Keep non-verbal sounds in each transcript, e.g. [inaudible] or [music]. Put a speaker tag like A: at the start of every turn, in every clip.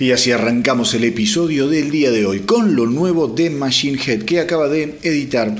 A: Y así arrancamos el episodio del día de hoy con lo nuevo de Machine Head que acaba de editar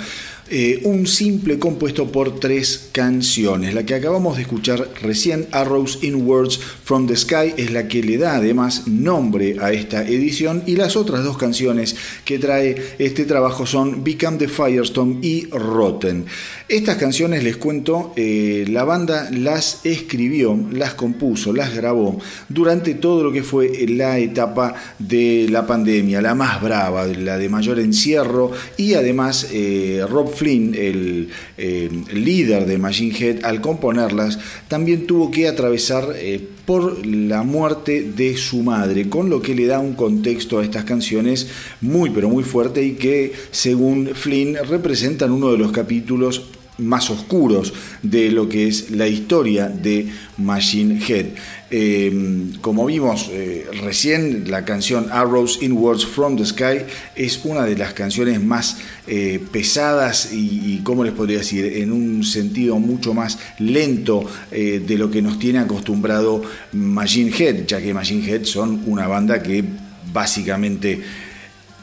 A: eh, un simple compuesto por tres canciones. La que acabamos de escuchar recién, Arrows in Words from the Sky, es la que le da además nombre a esta edición y las otras dos canciones que trae este trabajo son Become the Firestorm y Rotten. Estas canciones, les cuento, eh, la banda las escribió, las compuso, las grabó durante todo lo que fue la etapa de la pandemia, la más brava, la de mayor encierro y además eh, Rob Flynn, el, eh, líder de Machine Head, al componerlas, también tuvo que atravesar eh, por la muerte de su madre, con lo que le da un contexto a estas canciones muy pero muy fuerte y que según Flynn representan uno de los capítulos más oscuros de lo que es la historia de Machine Head. Eh, como vimos eh, recién, la canción Arrows in Words from the Sky es una de las canciones más eh, pesadas y, y, ¿cómo les podría decir?, en un sentido mucho más lento de lo que nos tiene acostumbrado Machine Head, ya que Machine Head son una banda que básicamente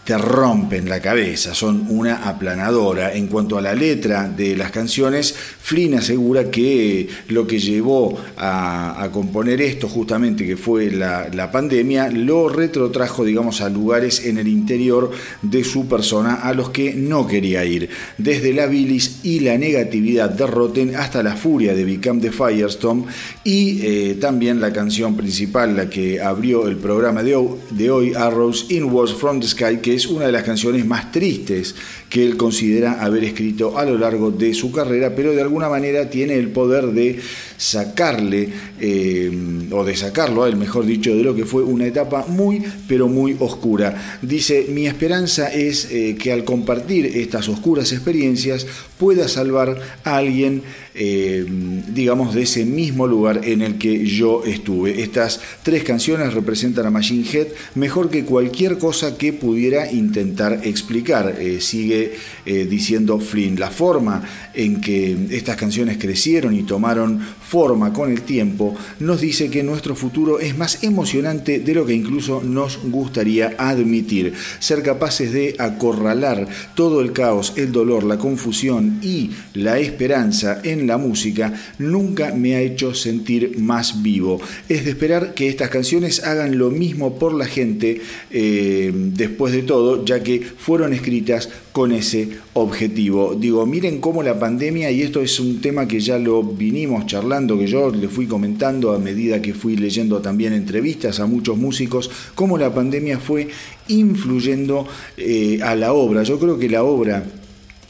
A: te rompen la cabeza, son una aplanadora. En cuanto a la letra de las canciones, Flynn asegura que lo que llevó a, componer esto justamente, que fue la, pandemia, lo retrotrajo, digamos, a lugares en el interior de su persona a los que no quería ir. Desde la bilis y la negatividad de Rotten hasta la furia de Become the Firestorm y eh, también la canción principal, la que abrió el programa de, de hoy, Arrows Inwards from the Sky, que es una de las canciones más tristes que él considera haber escrito a lo largo de su carrera, pero de alguna manera tiene el poder de sacarle, eh, o de sacarlo a él, mejor dicho, de lo que fue una etapa muy, pero muy oscura. Dice, mi esperanza es eh, que al compartir estas oscuras experiencias pueda salvar a alguien, eh, digamos, de ese mismo lugar en el que yo estuve. Estas tres canciones representan a Machine Head mejor que cualquier cosa que pudiera intentar explicar. sigue eh, diciendo Flynn. La forma en que estas canciones crecieron y tomaron forma con el tiempo nos dice que nuestro futuro es más emocionante de lo que incluso nos gustaría admitir. Ser capaces de acorralar todo el caos, el dolor, la confusión y la esperanza en la música nunca me ha hecho sentir más vivo. Es de esperar que estas canciones hagan lo mismo por la gente eh, después de todo, ya que fueron escritas con ese objetivo. Digo, miren cómo la pandemia, y esto es un tema que ya lo vinimos charlando, que yo le fui comentando a medida que fui leyendo también entrevistas a muchos músicos, cómo la pandemia fue influyendo eh, a la obra. Yo creo que la obra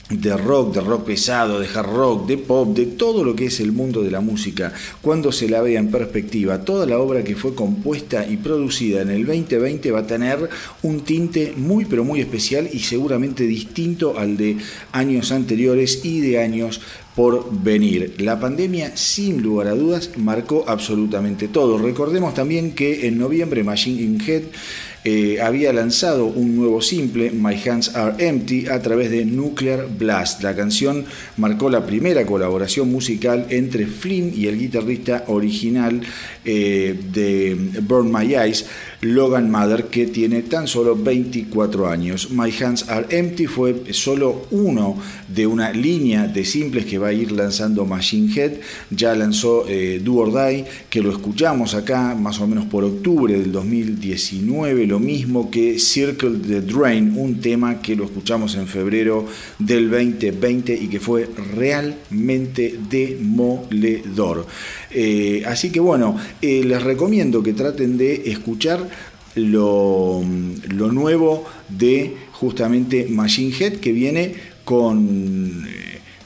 A: de rock, de rock pesado, de hard rock, de pop, de todo lo que es el mundo de la música, cuando se la vea en perspectiva, toda la obra que fue compuesta y producida en el 2020 va a tener un tinte muy pero muy especial y seguramente distinto al de años anteriores y de años por venir. La pandemia, sin lugar a dudas, marcó absolutamente todo. Recordemos también que en noviembre Machine Head eh, había lanzado un nuevo simple, My Hands Are Empty, a través de Nuclear Blast. La canción marcó la primera colaboración musical entre Flynn y el guitarrista original eh, de Burn My Eyes, Logan Mother, que tiene tan solo 24 años. My Hands Are Empty fue solo uno de una línea de simples que va a ir lanzando Machine Head. Ya lanzó eh, Do or Die, que lo escuchamos acá más o menos por octubre del 2019, lo mismo que Circle the Drain, un tema que lo escuchamos en febrero del 2020 y que fue realmente demoledor. Eh, así que bueno, eh, les recomiendo que traten de escuchar lo, lo nuevo de justamente Machine Head que viene con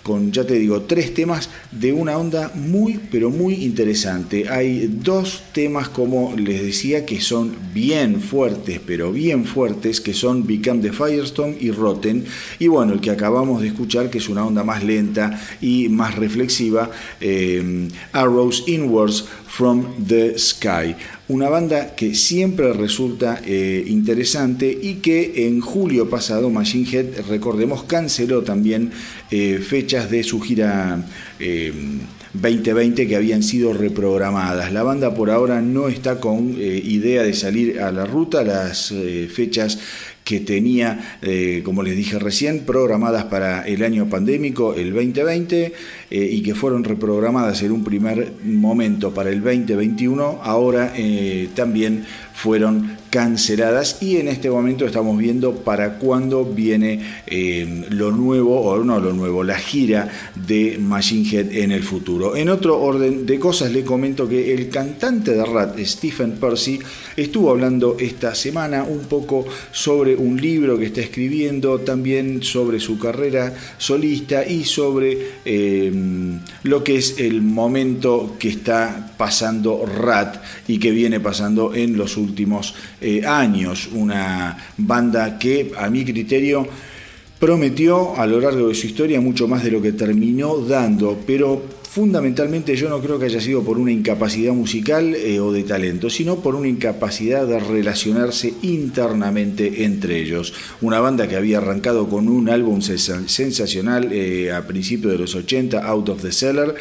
A: con, ya te digo, tres temas de una onda muy, pero muy interesante. Hay dos temas, como les decía, que son bien fuertes, pero bien fuertes, que son Become the Firestone y Rotten. Y bueno, el que acabamos de escuchar, que es una onda más lenta y más reflexiva, eh, Arrows Inwards from the Sky una banda que siempre resulta eh, interesante y que en julio pasado Machine Head, recordemos, canceló también eh, fechas de su gira eh, 2020 que habían sido reprogramadas. La banda por ahora no está con eh, idea de salir a la ruta, las eh, fechas que tenía, eh, como les dije recién, programadas para el año pandémico, el 2020, y que fueron reprogramadas en un primer momento para el 2021, ahora también fueron canceladas y en este momento estamos viendo para cuándo viene eh, lo nuevo, o no lo nuevo, la gira de Machine Head en el futuro. En otro orden de cosas le comento que el cantante de Rat, Stephen Percy, estuvo hablando esta semana un poco sobre un libro que está escribiendo, también sobre su carrera solista y sobre eh, lo que es el momento que está pasando Rat y que viene pasando en los últimos eh, años. Una banda que, a mi criterio, prometió a lo largo de su historia mucho más de lo que terminó dando, pero fundamentalmente yo no creo que haya sido por una incapacidad musical eh, o de talento, sino por una incapacidad de relacionarse internamente entre ellos. Una banda que había arrancado con un álbum sensacional eh, a principios de los 80, Out of the Cellar,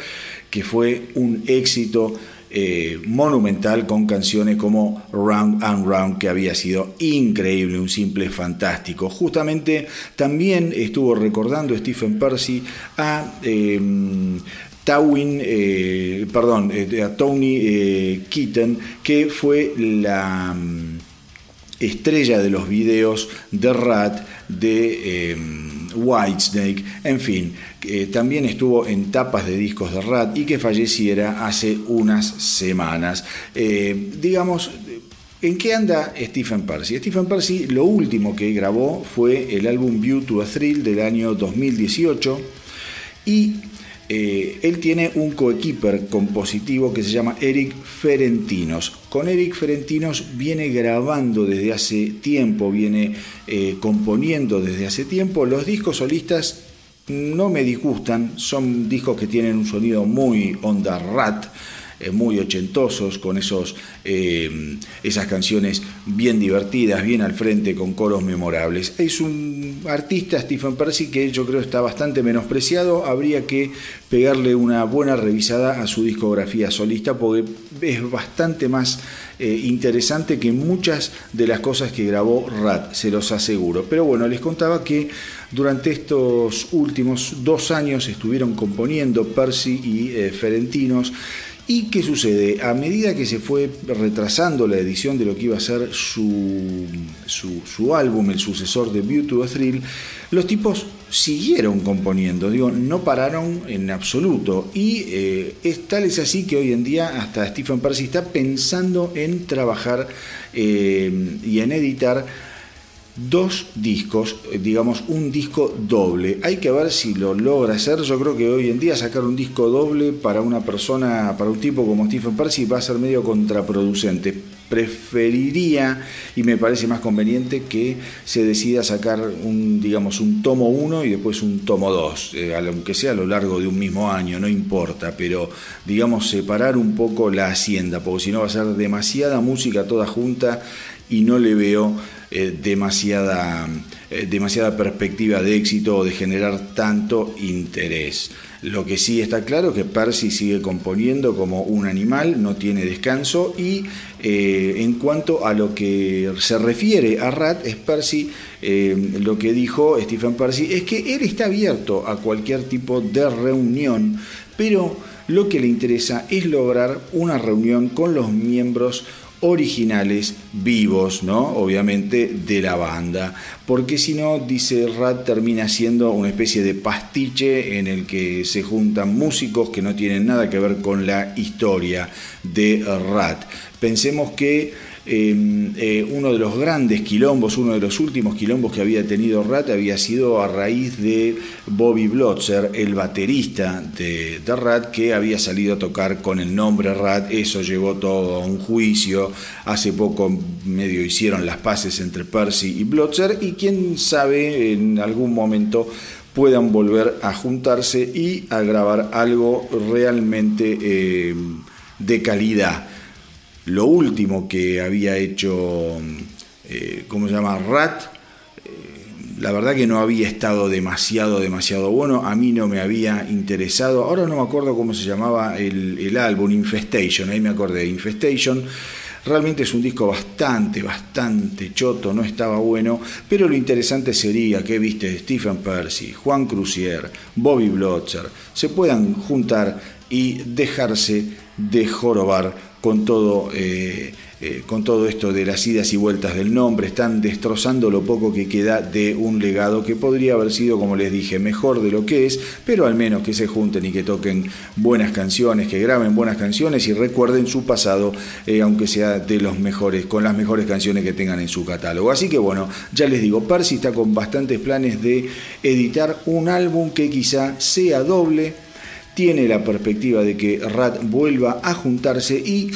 A: que fue un éxito eh, monumental con canciones como Round and Round, que había sido increíble, un simple fantástico. Justamente también estuvo recordando Stephen Percy a... Em, Tawin, eh, perdón, eh, Tony Keaton, que fue la mm, estrella de los videos de Rat de em, Whitesnake, en fin, también estuvo en tapas de discos de Rat y que falleciera hace unas semanas. Eh, digamos, ¿En qué anda Stephen Percy? Stephen Percy lo último que grabó fue el álbum View to a Thrill del año 2018 y eh, él tiene un coequiper compositivo que se llama Eric Ferentinos. Con Eric Ferentinos viene grabando desde hace tiempo, viene eh, componiendo desde hace tiempo. Los discos solistas no me disgustan, son discos que tienen un sonido muy onda rat eh, muy ochentosos, con esos, eh, esas canciones bien divertidas, bien al frente, con coros memorables. Es un artista, Stephen Percy, que yo creo está bastante menospreciado. Habría que pegarle una buena revisada a su discografía solista, porque es bastante más eh, interesante que muchas de las cosas que grabó Rat, se los aseguro. Pero bueno, les contaba que durante estos últimos dos años estuvieron componiendo Percy y Ferentinos ¿Y qué sucede? A medida que se fue retrasando la edición de lo que iba a ser su, su, álbum, el sucesor de View to Thrill, los tipos siguieron componiendo, digo, no pararon en absoluto. Y eh, es, tal es así que hoy en día hasta Stephen Percy está pensando en trabajar eh, y en editar dos discos, eh, digamos un disco doble. Hay que ver si lo logra hacer. Yo creo que hoy en día sacar un disco doble para una persona, para un tipo como Stephen Percy va a ser medio contraproducente. Preferiría y me parece más conveniente que se decida sacar un, digamos, un tomo 1 y después un tomo 2, eh, aunque sea a lo largo de un mismo año, no importa, pero digamos separar un poco la hacienda, porque si no va a ser demasiada música toda junta y no le veo eh, demasiada, eh, demasiada perspectiva de éxito o de generar tanto interés. Lo que sí está claro es que Percy sigue componiendo como un animal, no tiene descanso y eh, en cuanto a lo que se refiere a Rat, es Percy, lo que dijo Stephen Percy es que él está abierto a cualquier tipo de reunión, pero lo que le interesa es lograr una reunión con los miembros originales vivos, ¿no? Obviamente de la banda, porque si no, dice Rat, termina siendo una especie de pastiche en el que se juntan músicos que no tienen nada que ver con la historia de Rat. Pensemos que Em, eh, uno de los grandes quilombos, uno de los últimos quilombos que había tenido Rat había sido a raíz de Bobby Blotzer, el baterista de, Rat, que había salido a tocar con el nombre Rat. Eso llevó todo a un juicio. Hace poco medio hicieron las paces entre Percy y Blotzer y quién sabe en algún momento puedan volver a juntarse y a grabar algo realmente em, de calidad. Lo último que había hecho, eh, ¿cómo se llama? Rat, eh, la verdad que no había estado demasiado, demasiado bueno, a mí no me había interesado, ahora no me acuerdo cómo se llamaba el, álbum, Infestation, ahí me acordé, Infestation. Realmente es un disco bastante, bastante choto, no estaba bueno, pero lo interesante sería que, viste, Stephen Percy, Juan Crucier, Bobby Blotzer, se puedan juntar y dejarse de jorobar con todo eh, eh, con todo esto de las idas y vueltas del nombre, están destrozando lo poco que queda de un legado que podría haber sido, como les dije, mejor de lo que es, pero al menos que se junten y que toquen buenas canciones, que graben buenas canciones y recuerden su pasado, eh, aunque sea de los mejores, con las mejores canciones que tengan en su catálogo. Así que bueno, ya les digo, Percy está con bastantes planes de editar un álbum que quizá sea doble, tiene la perspectiva de que Rat vuelva a juntarse y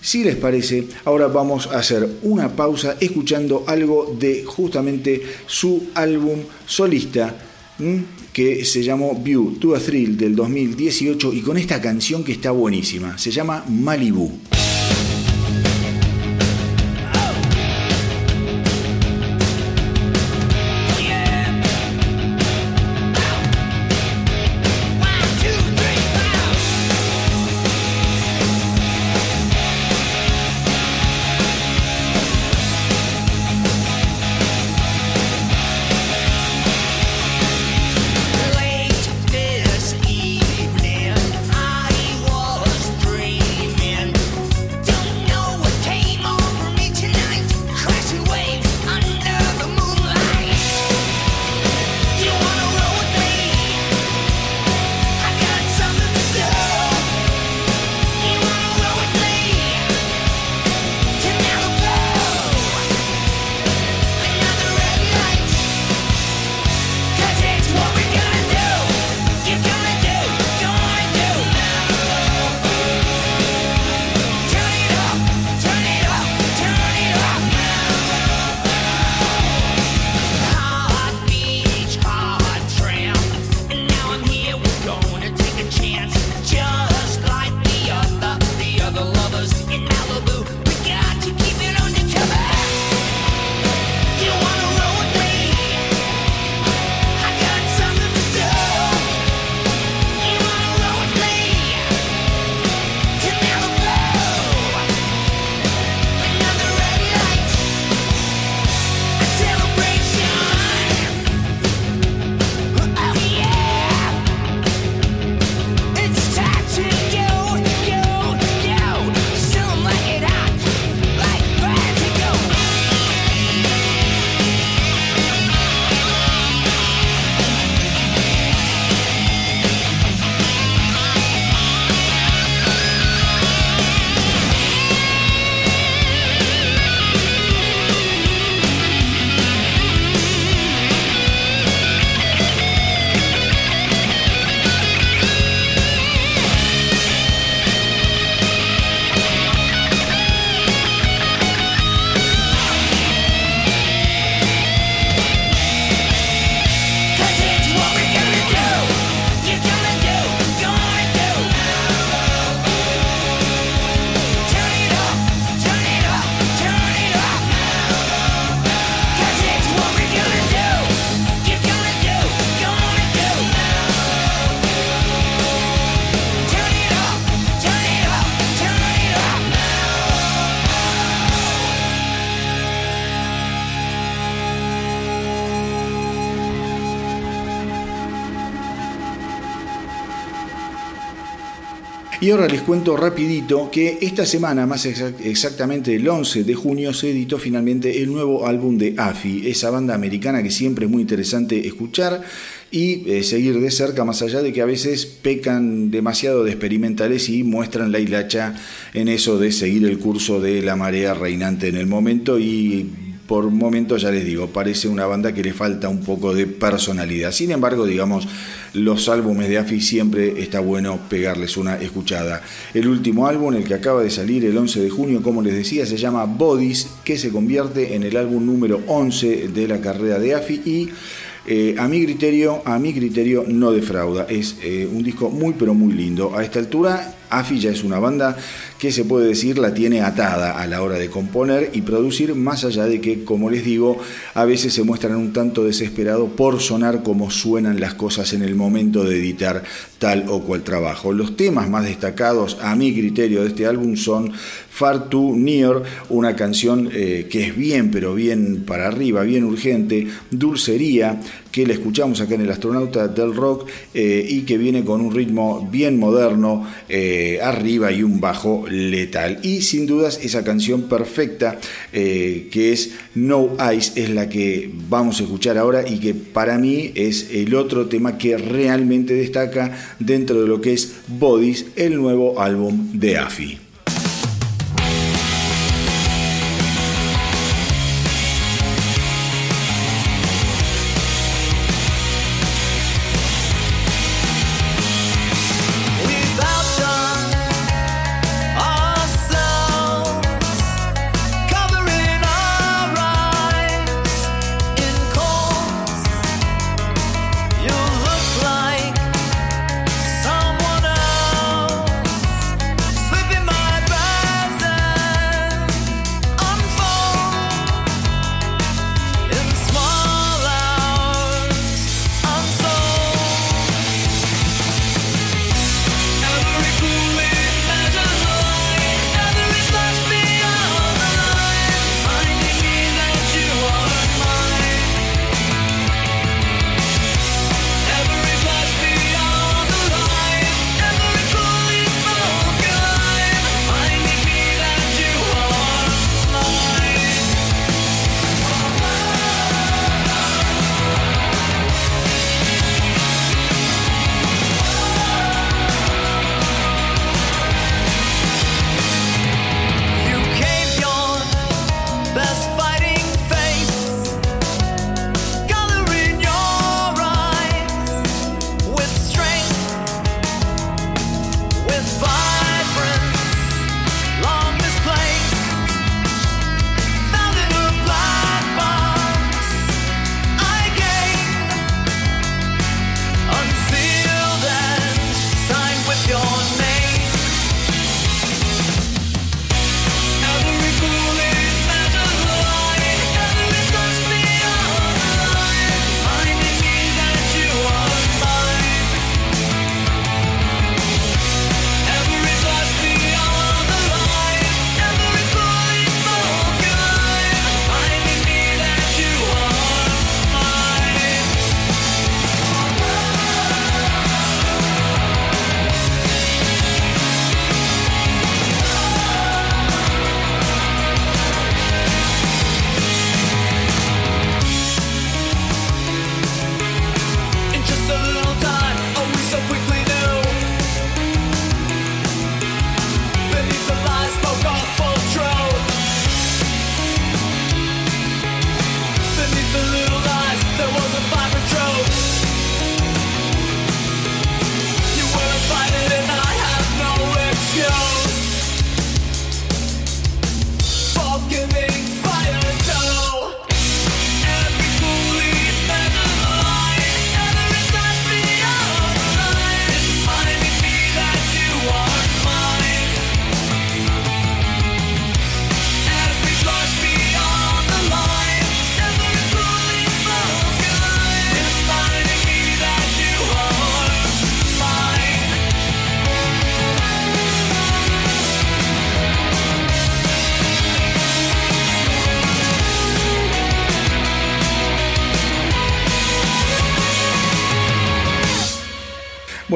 A: si les parece, ahora vamos a hacer una pausa escuchando algo de justamente su álbum solista que se llamó View to a Thrill del 2018 y con esta canción que está buenísima, se llama Malibu. Y ahora les cuento rapidito que esta semana, más exactamente el 11 de junio, se editó finalmente el nuevo álbum de AFI, esa banda americana que siempre es muy interesante escuchar y eh, seguir de cerca, más allá de que a veces pecan demasiado de experimentales y muestran la hilacha en eso de seguir el curso de la marea reinante en el momento y por momentos ya les digo, parece una banda que le falta un poco de personalidad. Sin embargo, digamos, los álbumes de AFI siempre está bueno pegarles una escuchada. El último álbum, el que acaba de salir el 11 de junio, como les decía, se llama Bodies, que se convierte en el álbum número 11 de la carrera de AFI y eh, a mi criterio, a mi criterio no defrauda. Es eh, un disco muy pero muy lindo. A esta altura
B: AFI ya es una banda que se puede decir la tiene atada a la hora de componer y producir, más allá de que, como les digo, a veces se muestran un tanto desesperados por sonar como suenan las cosas en el momento de editar tal o cual trabajo. Los temas más destacados, a mi criterio, de este álbum son Far Too Near, una canción eh, que es bien, pero bien para arriba, bien urgente, Dulcería, que la escuchamos acá en el Astronauta del Rock eh, y que viene con un ritmo bien moderno, eh, arriba y un bajo letal. Y sin dudas esa canción perfecta eh, que es No Ice es la que vamos a escuchar ahora y que para mí es el otro tema que realmente destaca dentro de lo que es Bodies, el nuevo álbum de AFI.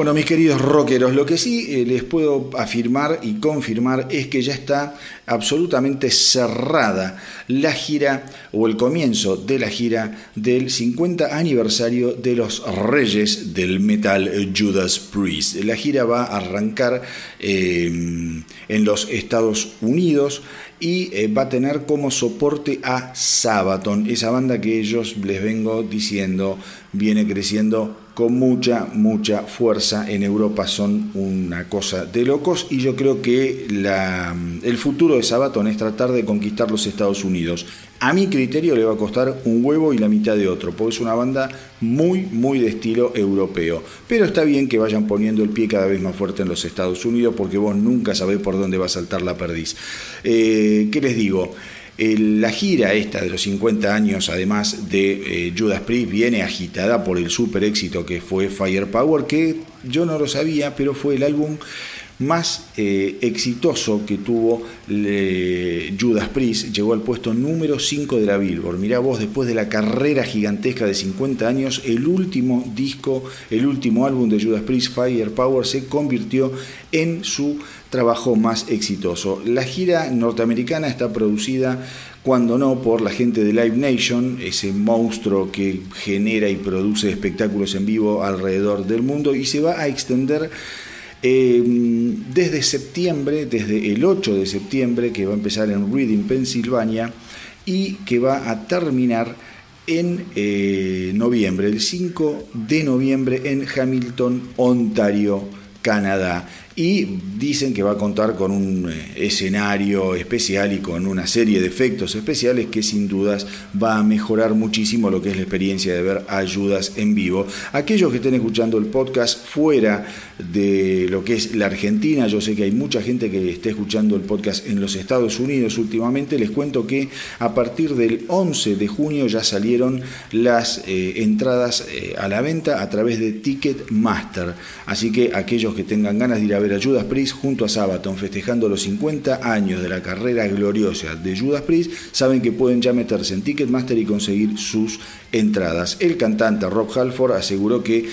B: Bueno, mis queridos rockeros, lo que sí eh, les puedo afirmar y confirmar es que ya está absolutamente cerrada la gira o el comienzo de la gira del 50 aniversario de los Reyes del Metal Judas Priest. La gira va a arrancar eh, en los Estados Unidos y eh, va a tener como soporte a Sabaton, esa banda que ellos les vengo diciendo viene creciendo
A: con mucha, mucha fuerza en Europa son una cosa de locos y yo creo que el futuro de Sabaton es tratar de conquistar los Estados Unidos. A mi criterio le va a costar un huevo y la mitad de otro, porque es una banda muy, muy de estilo europeo. Pero está bien que vayan poniendo el pie cada vez más fuerte en los Estados Unidos, porque vos nunca sabés por dónde va a saltar la perdiz. Eh, ¿Qué les digo? La gira esta de los 50 años, además de eh, Judas Priest, viene agitada por el super éxito que fue Firepower, que yo no lo sabía, pero fue el álbum más eh, exitoso que tuvo Judas Priest, llegó al puesto número 5 de la Billboard. Mirá vos, después de la carrera gigantesca de 50 años, el último disco, el último álbum de Judas Priest, Firepower, se convirtió en su trabajo más exitoso. La gira norteamericana está producida cuando no por la gente de Live Nation, ese monstruo que genera y produce espectáculos en vivo alrededor del mundo y se va a extender Em, desde septiembre, desde el 8 de septiembre, que va a empezar en Reading, Pensilvania, y que va a terminar en eh, noviembre, el 5 de noviembre en Hamilton, Ontario, Canadá y dicen que va a contar con un eh, escenario especial y con una serie de efectos especiales que sin dudas va a mejorar muchísimo lo que es la experiencia de ver ayudas en vivo. Aquellos que estén escuchando el podcast fuera de lo que es la Argentina, yo sé que hay mucha gente que esté escuchando el podcast en los Estados Unidos últimamente, les cuento que a partir del 11 de junio ya salieron las eh, entradas eh, a la venta a través de Ticketmaster, así que aquellos que tengan ganas de ir a ver a Judas Priest junto a Sabaton festejando los 50 años de la carrera gloriosa de Judas Priest, saben que pueden ya meterse en Ticketmaster y conseguir sus entradas. El cantante Rob Halford aseguró que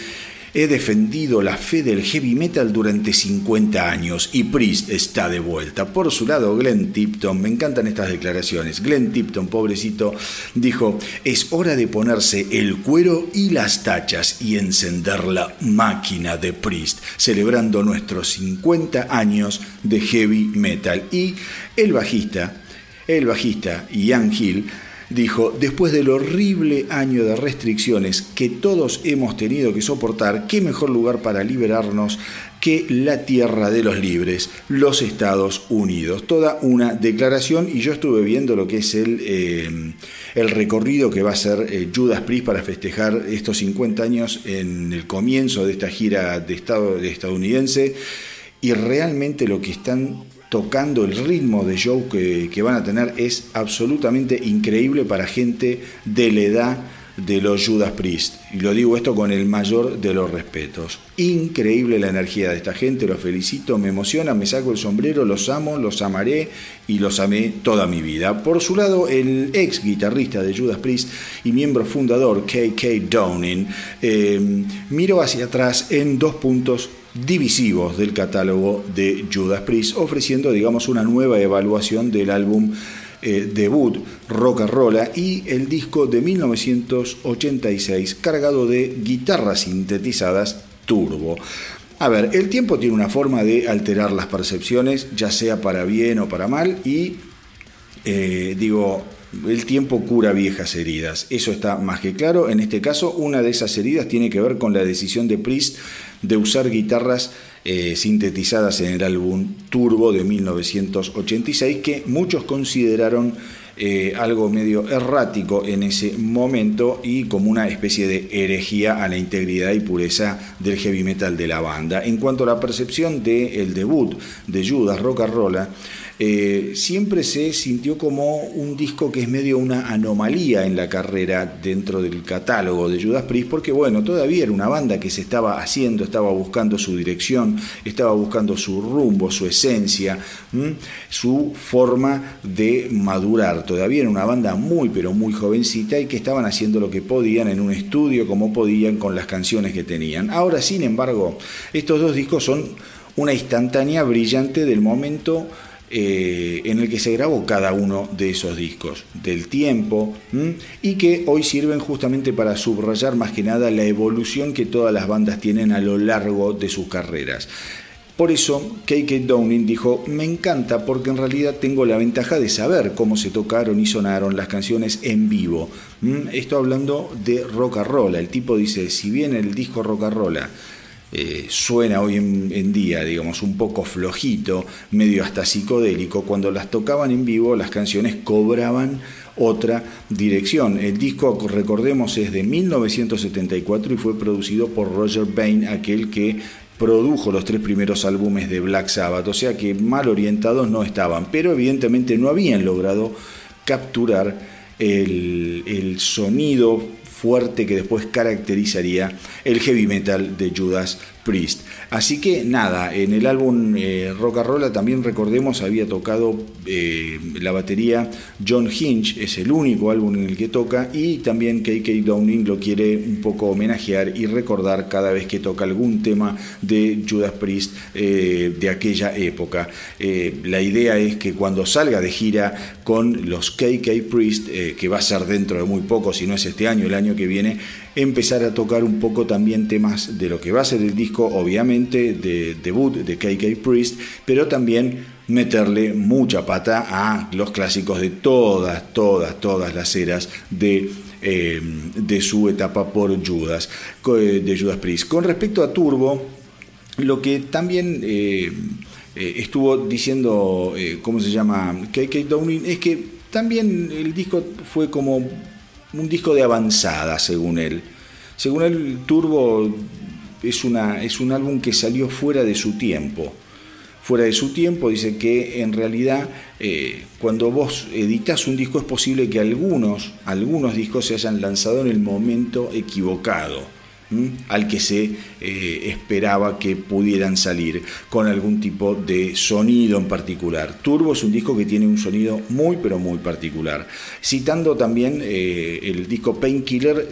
A: He defendido la fe del heavy metal durante 50 años y Priest está de vuelta. Por su lado, Glenn Tipton, me encantan estas declaraciones. Glenn Tipton, pobrecito, dijo, es hora de ponerse el cuero y las tachas y encender la máquina de Priest, celebrando nuestros 50 años de heavy metal. Y el bajista, el bajista Ian Hill, dijo, después del horrible año de restricciones que todos hemos tenido que soportar, qué mejor lugar para liberarnos que la tierra de los libres, los Estados Unidos. Toda una declaración y yo estuve viendo lo que es el, eh, el recorrido que va a hacer eh, Judas Priest para festejar estos 50 años en el comienzo de esta gira de, estado, de estadounidense y realmente lo que están tocando el ritmo de show que, van a tener es absolutamente increíble para gente de la edad de los Judas Priest. Y lo digo esto con el mayor de los respetos. Increíble la energía de esta gente, los felicito, me emociona, me saco el sombrero, los amo, los amaré y los amé toda mi vida. Por su lado, el ex guitarrista de Judas Priest y miembro fundador KK Downing eh, miró hacia atrás en dos puntos divisivos del catálogo de Judas Priest, ofreciendo, digamos, una nueva evaluación del álbum eh, debut Rock and Roll y el disco de 1986 cargado de guitarras sintetizadas turbo. A ver, el tiempo tiene una forma de alterar las percepciones, ya sea para bien o para mal, y eh, digo, el tiempo cura viejas heridas, eso está más que claro. En este caso, una de esas heridas tiene que ver con la decisión de Priest de usar guitarras eh, sintetizadas en el álbum Turbo de 1986 que muchos consideraron eh, algo medio errático en ese momento y como una especie de herejía a la integridad y pureza del heavy metal de la banda. En cuanto a la percepción del debut de Judas Rock eh, siempre se sintió como un disco que es medio una anomalía en la carrera dentro del catálogo de Judas Priest, porque bueno, todavía era una banda que se estaba haciendo, estaba buscando su dirección, estaba buscando su rumbo, su esencia, su forma de madurar. Todavía era una banda muy pero muy jovencita y que estaban haciendo lo que podían en un estudio como podían con las canciones que tenían. Ahora, sin embargo, estos dos discos son una instantánea brillante del momento eh, en el que se grabó cada uno de esos discos, del tiempo, y que hoy sirven justamente para subrayar más que nada la evolución que todas las bandas tienen a lo largo de sus carreras. Por eso, KK Downing dijo, me encanta porque en realidad tengo la ventaja de saber cómo se tocaron y sonaron las canciones en vivo. Esto hablando de rock and roll. El tipo dice, si bien el disco rock and roll eh, suena hoy en, día, digamos, un poco flojito, medio hasta psicodélico, cuando las tocaban en vivo las canciones cobraban otra dirección. El disco, recordemos, es de 1974 y fue producido por Roger Bain, aquel que produjo los tres primeros álbumes de Black Sabbath, o sea que mal orientados no estaban, pero evidentemente no habían logrado capturar el, el sonido fuerte que después caracterizaría el heavy metal de Judas Priest. Así que nada, en el álbum eh, Rock and Roll también recordemos había tocado eh, la batería John Hinch, es el único álbum en el que toca y también KK Downing lo quiere un poco homenajear y recordar cada vez que toca algún tema de Judas Priest eh, de aquella época. la idea es que cuando salga de gira con los KK Priest, que va a ser dentro de muy poco, si no es este año, el año que viene, empezar a tocar un poco también temas de lo que va a ser el disco, obviamente, de debut de KK Priest, pero también meterle mucha pata a los clásicos de todas, todas, todas las eras de, eh, de su etapa por Judas, eh, de Judas Priest. Con respecto a Turbo, lo que también eh, estuvo diciendo, ¿cómo se llama? KK Downing, es que también el disco fue como un disco de avanzada, según él. Según él, Turbo es, una, es un álbum que salió fuera de su tiempo. Fuera de su tiempo, dice que en realidad eh, cuando vos editas un disco es posible que algunos, algunos discos se hayan lanzado en el momento equivocado al que se eh, esperaba que pudieran salir con algún tipo de sonido en particular. Turbo es un disco que tiene un sonido muy pero muy particular. Citando también eh, el disco Painkiller,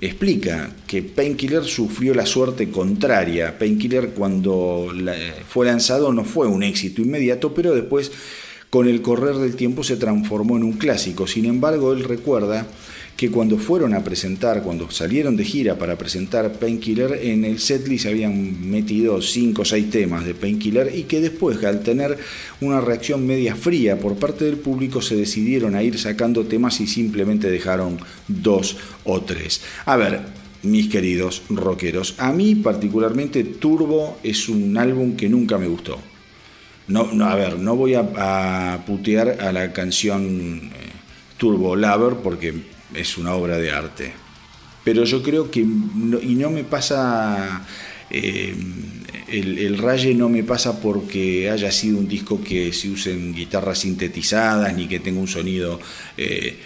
A: explica que Painkiller sufrió la suerte contraria. Painkiller cuando fue lanzado no fue un éxito inmediato, pero después con el correr del tiempo se transformó en un clásico. Sin embargo, él recuerda que cuando fueron a presentar, cuando salieron de gira para presentar Painkiller, en el setlist habían metido 5 o 6 temas de Painkiller y que después, al tener una reacción media fría por parte del público, se decidieron a ir sacando temas y simplemente dejaron dos o tres. A ver, mis queridos rockeros, a mí particularmente Turbo es un álbum que nunca me gustó. No, a ver, no voy a, putear a la canción eh, Turbo Lover porque es una obra de arte. Pero yo creo que, y no me pasa, eh, el, el, raye no me pasa porque haya sido un disco que se usen guitarras sintetizadas, ni que tenga un sonido eh,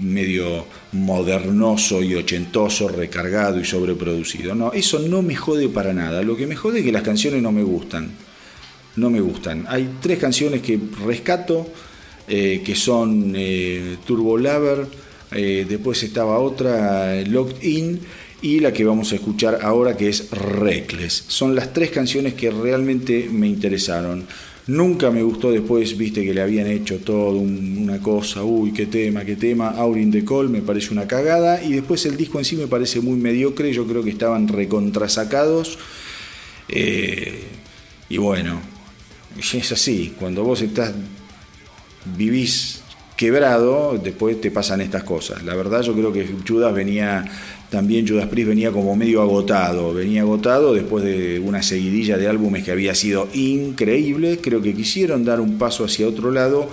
A: medio modernoso y ochentoso, recargado y sobreproducido. No, eso no me jode para nada. Lo que me jode es que las canciones no me gustan. No me gustan. Hay tres canciones que rescato, eh, que son Turbo Lover, eh, después estaba otra, Locked In, y la que vamos a escuchar ahora que es Reckless. Son las tres canciones que realmente me interesaron. Nunca me gustó después, viste que le habían hecho todo una cosa, uy, qué tema, qué tema, Aurin de Cole me parece una cagada, y después el disco en sí me parece muy mediocre, yo creo que estaban recontrasacados. Eh, y bueno, [laughs] es así, cuando vos estás, vivís quebrado, después te pasan estas cosas. La verdad yo creo que Judas venía, también Judas Priest venía como medio agotado, venía agotado después de una seguidilla de álbumes que había sido increíble, creo que quisieron dar un paso hacia otro lado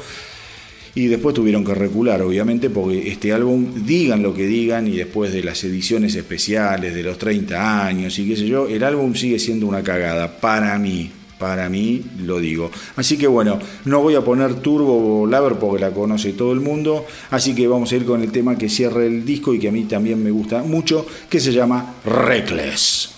A: y después tuvieron que recular, obviamente, porque este álbum, digan lo que digan, y después de las ediciones especiales de los 30 años y qué sé yo, el álbum sigue siendo una cagada, para mí, para mí lo digo. Así que bueno, no voy a poner Turbo Lover porque la conoce todo el mundo, así que vamos a ir con el tema que cierra el disco y que a mí también me gusta mucho, que se llama Reckless.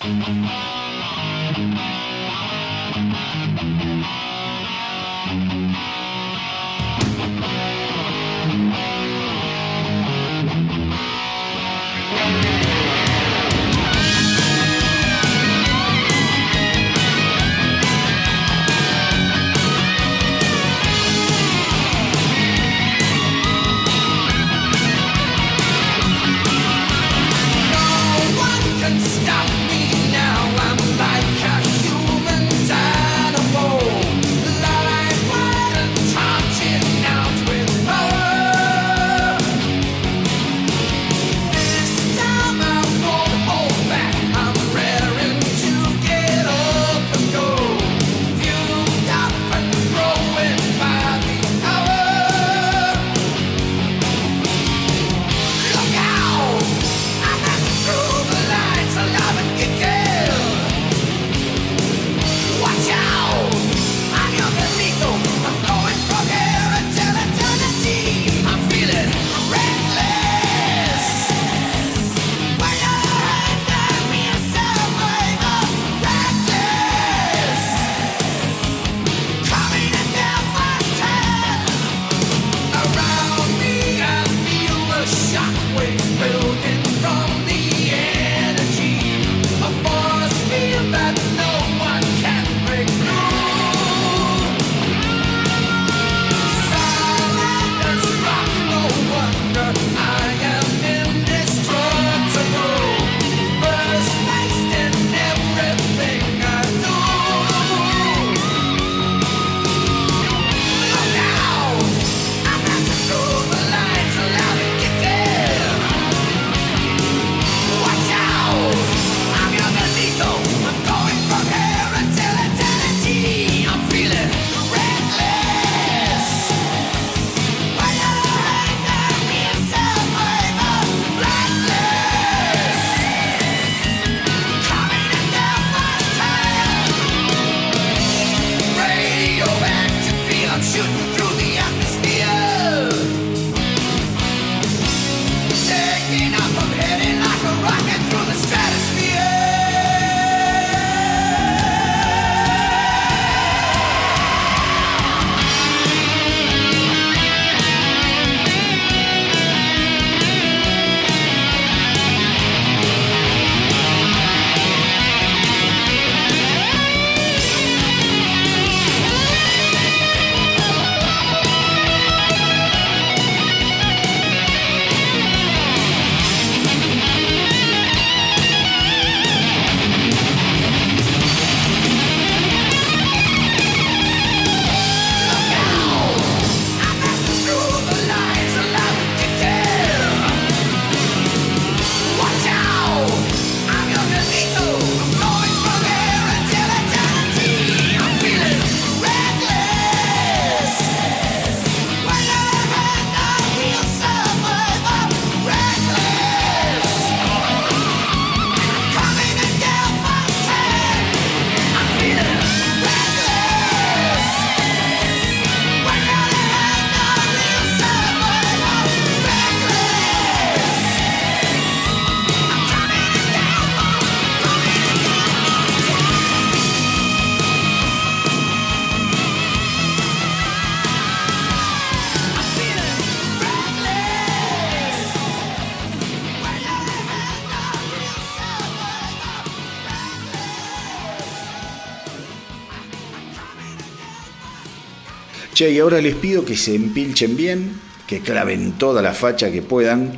C: Che, y ahora les pido que se empilchen bien, que claven toda la facha que puedan,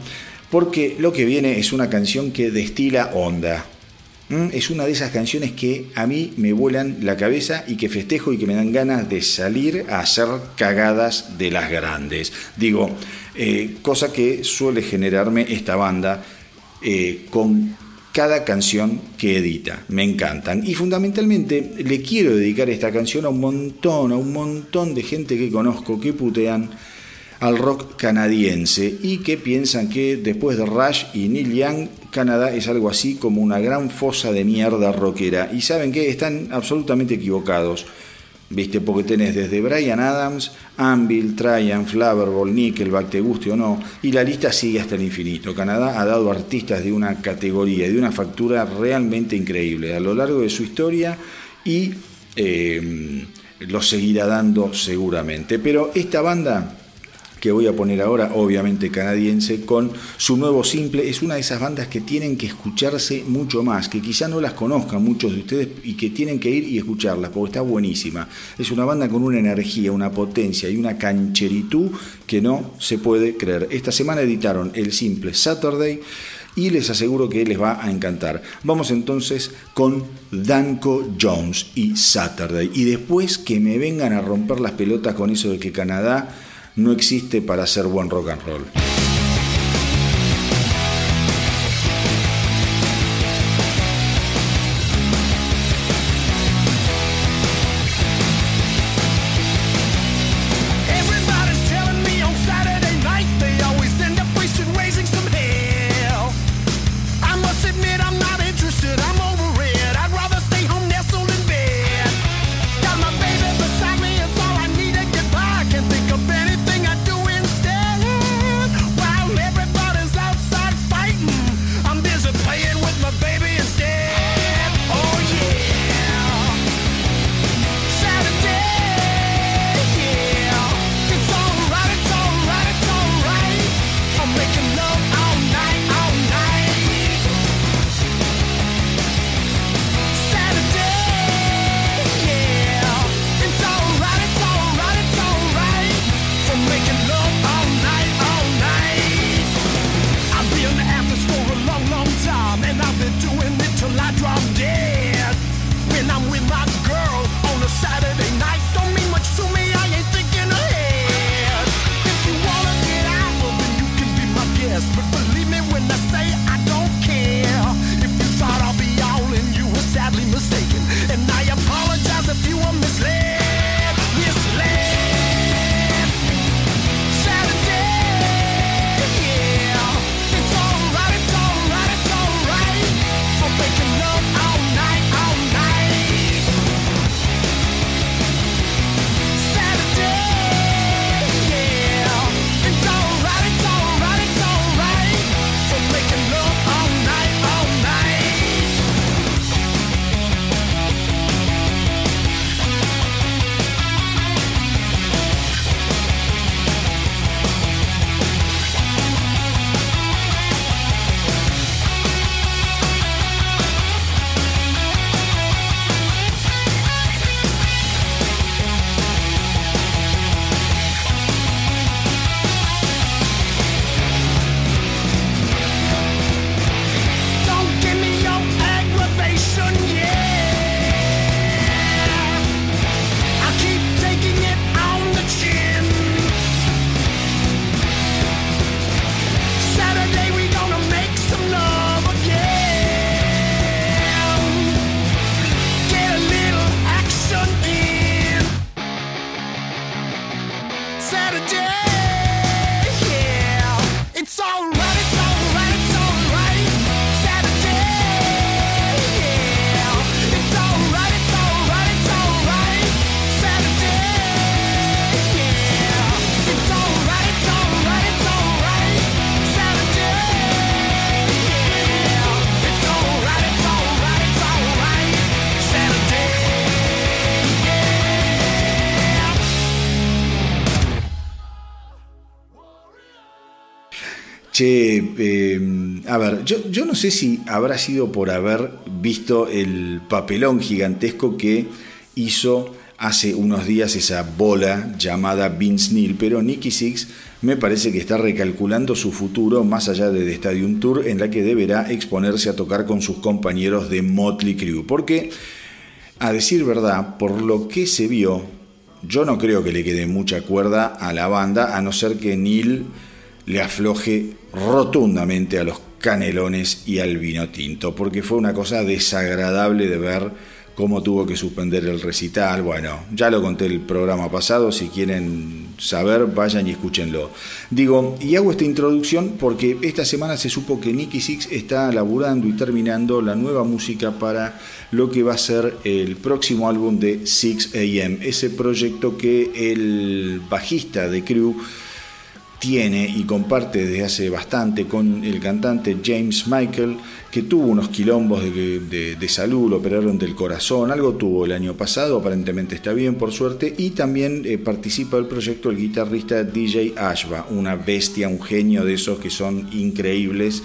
C: porque lo que viene es una canción que destila onda. ¿Mm? Es una de esas canciones que a mí me vuelan la cabeza y que festejo y que me dan ganas de salir a hacer cagadas de las grandes. Digo, eh, cosa que suele generarme esta banda eh, con cada canción que edita. Me encantan. Y fundamentalmente le quiero dedicar esta canción a un montón, a un montón de gente que conozco que putean al rock canadiense y que piensan que después de Rush y Neil Young, Canadá es algo así como una gran fosa de mierda rockera. Y saben que están absolutamente equivocados. ¿Viste? Porque tenés desde Brian Adams, Anvil, Triumph, Flaverball, Nickelback, te guste o no, y la lista sigue hasta el infinito. Canadá ha dado artistas de una categoría, de una factura realmente increíble a lo largo de su historia y eh, lo seguirá dando seguramente. Pero esta banda que voy a poner ahora, obviamente canadiense, con su nuevo simple. Es una de esas bandas que tienen que escucharse mucho más, que quizá no las conozcan muchos de ustedes y que tienen que ir y escucharlas, porque está buenísima. Es una banda con una energía, una potencia y una cancheritud que no se puede creer. Esta semana editaron el simple Saturday y les aseguro que les va a encantar. Vamos entonces con Danko Jones y Saturday. Y después que me vengan a romper las pelotas con eso de que Canadá no existe para hacer buen rock and roll. Yo, no sé si habrá sido por haber visto el papelón gigantesco que hizo
A: hace unos días esa bola llamada Vince Neil, pero Nicky Six me parece que está recalculando su futuro más allá de The Stadium Tour en la que deberá exponerse a tocar con sus compañeros de Motley Crue, porque a decir verdad, por lo que se vio, yo no creo que le quede mucha cuerda a la banda, a no ser que Neil le afloje rotundamente a los canelones y al vino tinto, porque fue una cosa desagradable de ver cómo tuvo que suspender el recital. Bueno, ya lo conté el programa pasado, si quieren saber, vayan y escúchenlo. Digo, y hago esta introducción porque esta semana se supo que Nicky Six está laburando y terminando la nueva música para lo que va a ser el próximo álbum de 6 AM, ese proyecto que el bajista de Crew tiene y comparte desde hace bastante con el cantante James Michael, que tuvo unos quilombos de, salud, lo operaron del corazón, algo tuvo el año pasado, aparentemente está bien por suerte, y también eh, participa del proyecto el guitarrista DJ Ashba, una bestia, un genio de esos que son increíbles.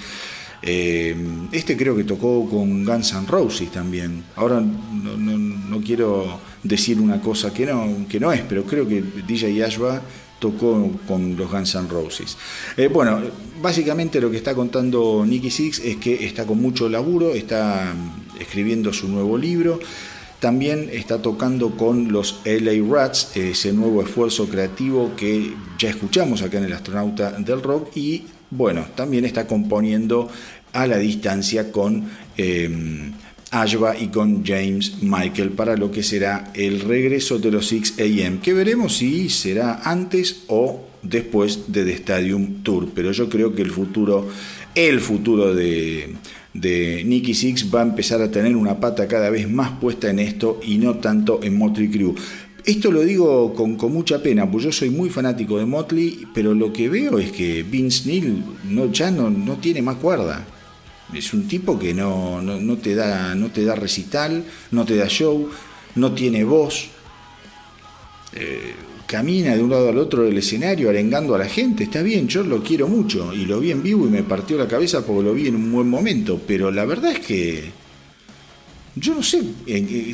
A: Eh, este creo que tocó con Guns N' Roses también. Ahora no, no, quiero decir una cosa que no, que no es, pero creo que DJ Ashba tocó con los Guns N' Roses. Eh, bueno, básicamente lo que está contando Nicky Six es que está con mucho laburo, está mm, escribiendo su nuevo libro. También está tocando con los LA Rats, ese nuevo esfuerzo creativo que ya escuchamos acá en el Astronauta del Rock. Y bueno, también está componiendo a la distancia con eh, Y con James Michael para lo que será el regreso de los 6 AM, que veremos si será antes o después de The Stadium Tour, pero yo creo que el futuro, el futuro de, de Nicky Six va a empezar a tener una pata cada vez más puesta en esto y no tanto en Motley Crue. Esto lo digo con, mucha pena, pues yo soy muy fanático de Motley, pero lo que veo es que Vince Neil no, ya no, no tiene más cuerda. Es un tipo que no, no, te da, no te da recital, no te da show, no tiene voz. Eh, camina de un lado al otro del escenario arengando a la gente. Está bien, yo lo quiero mucho y lo vi en vivo y me partió la cabeza porque lo vi en un buen momento. Pero la verdad es que yo no sé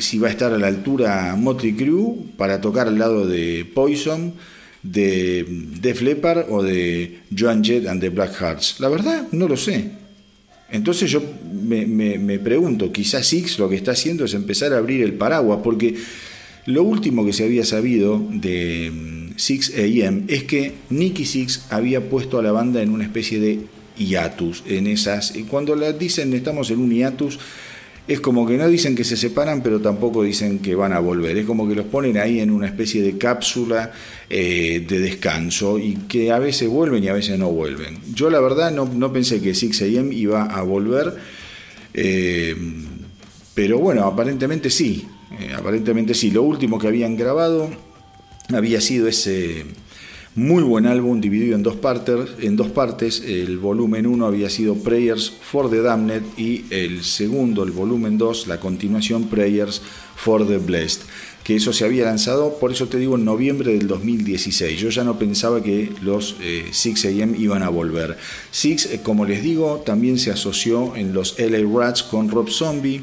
A: si va a estar a la altura Motley Crue para tocar al lado de Poison, de Def Leppard o de Joan Jett and the Black Hearts. La verdad, no lo sé. Entonces yo me, pregunto, quizás Six lo que está haciendo es empezar a abrir el paraguas, porque lo último que se había sabido de 6 mm, AM es que Nicky Six había puesto a la banda en una especie de hiatus, en esas, cuando la dicen estamos en un hiatus, es como que no dicen que se separan, pero tampoco dicen que van a volver. Es como que los ponen ahí en una especie de cápsula eh, de descanso y que a veces vuelven y a veces no vuelven. Yo la verdad no, pensé que 6am iba a volver, eh, pero bueno, aparentemente sí. Eh, aparentemente sí. Lo último que habían grabado había sido ese muy buen álbum dividido en dos, en dos partes. El volumen 1 había sido Prayers for the Damned y el segundo, el volumen 2, la continuación Prayers for the Blessed. Que eso se había lanzado, por eso te digo, en noviembre del 2016. Yo ya no pensaba que los 6 eh, AM iban a volver. Six, eh, como les digo, también se asoció en los LA Rats con Rob Zombie.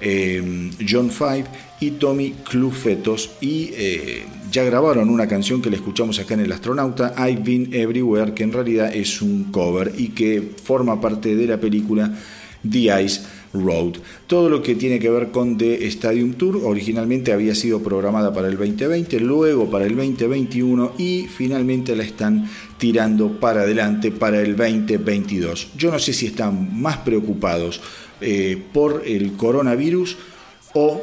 A: Eh, John Five y Tommy Clufetos y eh, ya grabaron una canción que le escuchamos acá en El Astronauta, I've Been Everywhere, que en realidad es un cover y que forma parte de la película The Ice Road. Todo lo que tiene que ver con The Stadium Tour originalmente había sido programada para el 2020, luego para el 2021 y finalmente la están tirando para adelante para el 2022. Yo no sé si están más preocupados eh, por el coronavirus o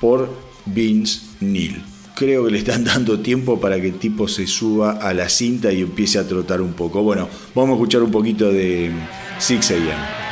A: por Vince Neil. Creo que le están dando tiempo para que el tipo se suba a la cinta y empiece a trotar un poco. Bueno, vamos a escuchar un poquito de 6 AM.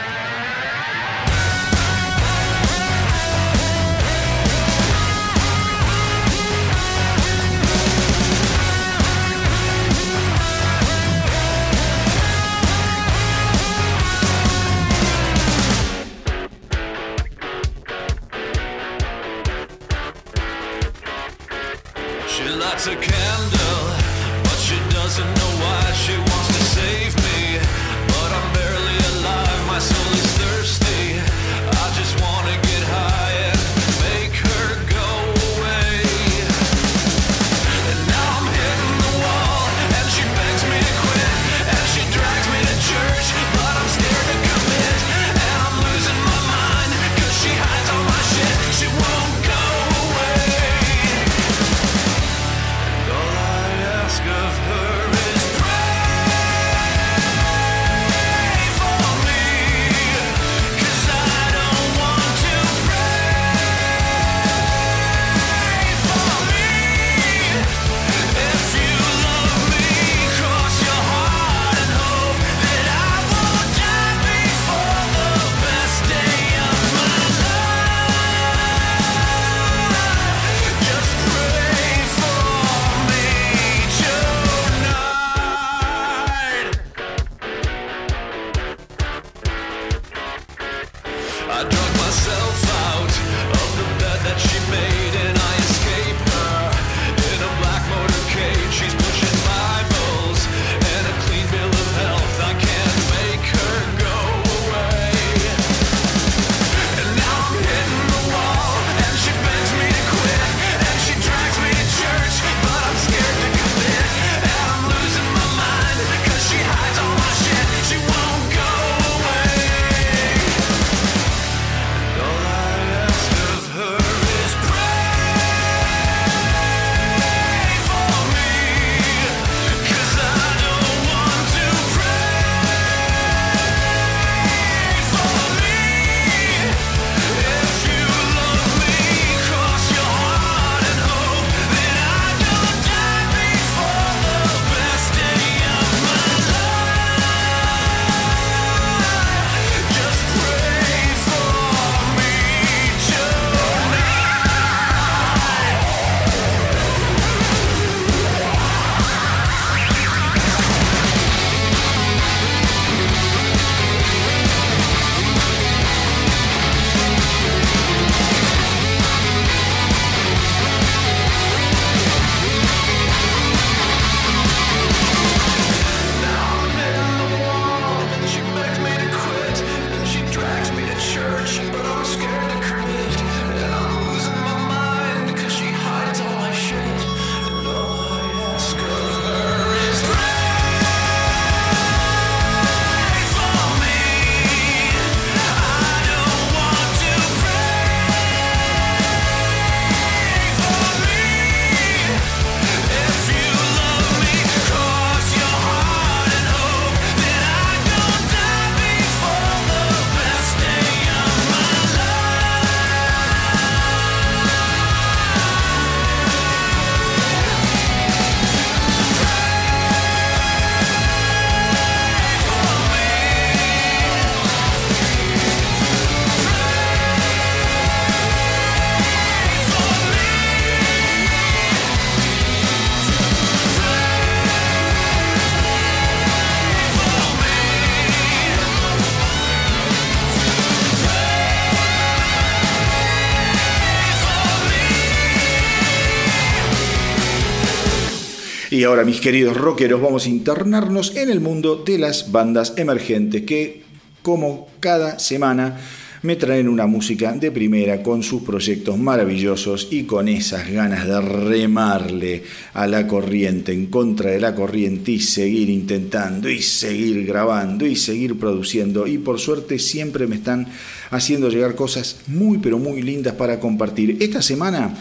A: Ahora, mis queridos rockeros, vamos a internarnos en el mundo de las bandas emergentes que, como cada semana, me traen una música de primera con sus proyectos maravillosos y con esas ganas de remarle a la corriente, en contra de la corriente y seguir intentando y seguir grabando y seguir produciendo. Y por suerte siempre me están haciendo llegar cosas muy pero muy lindas para compartir. Esta semana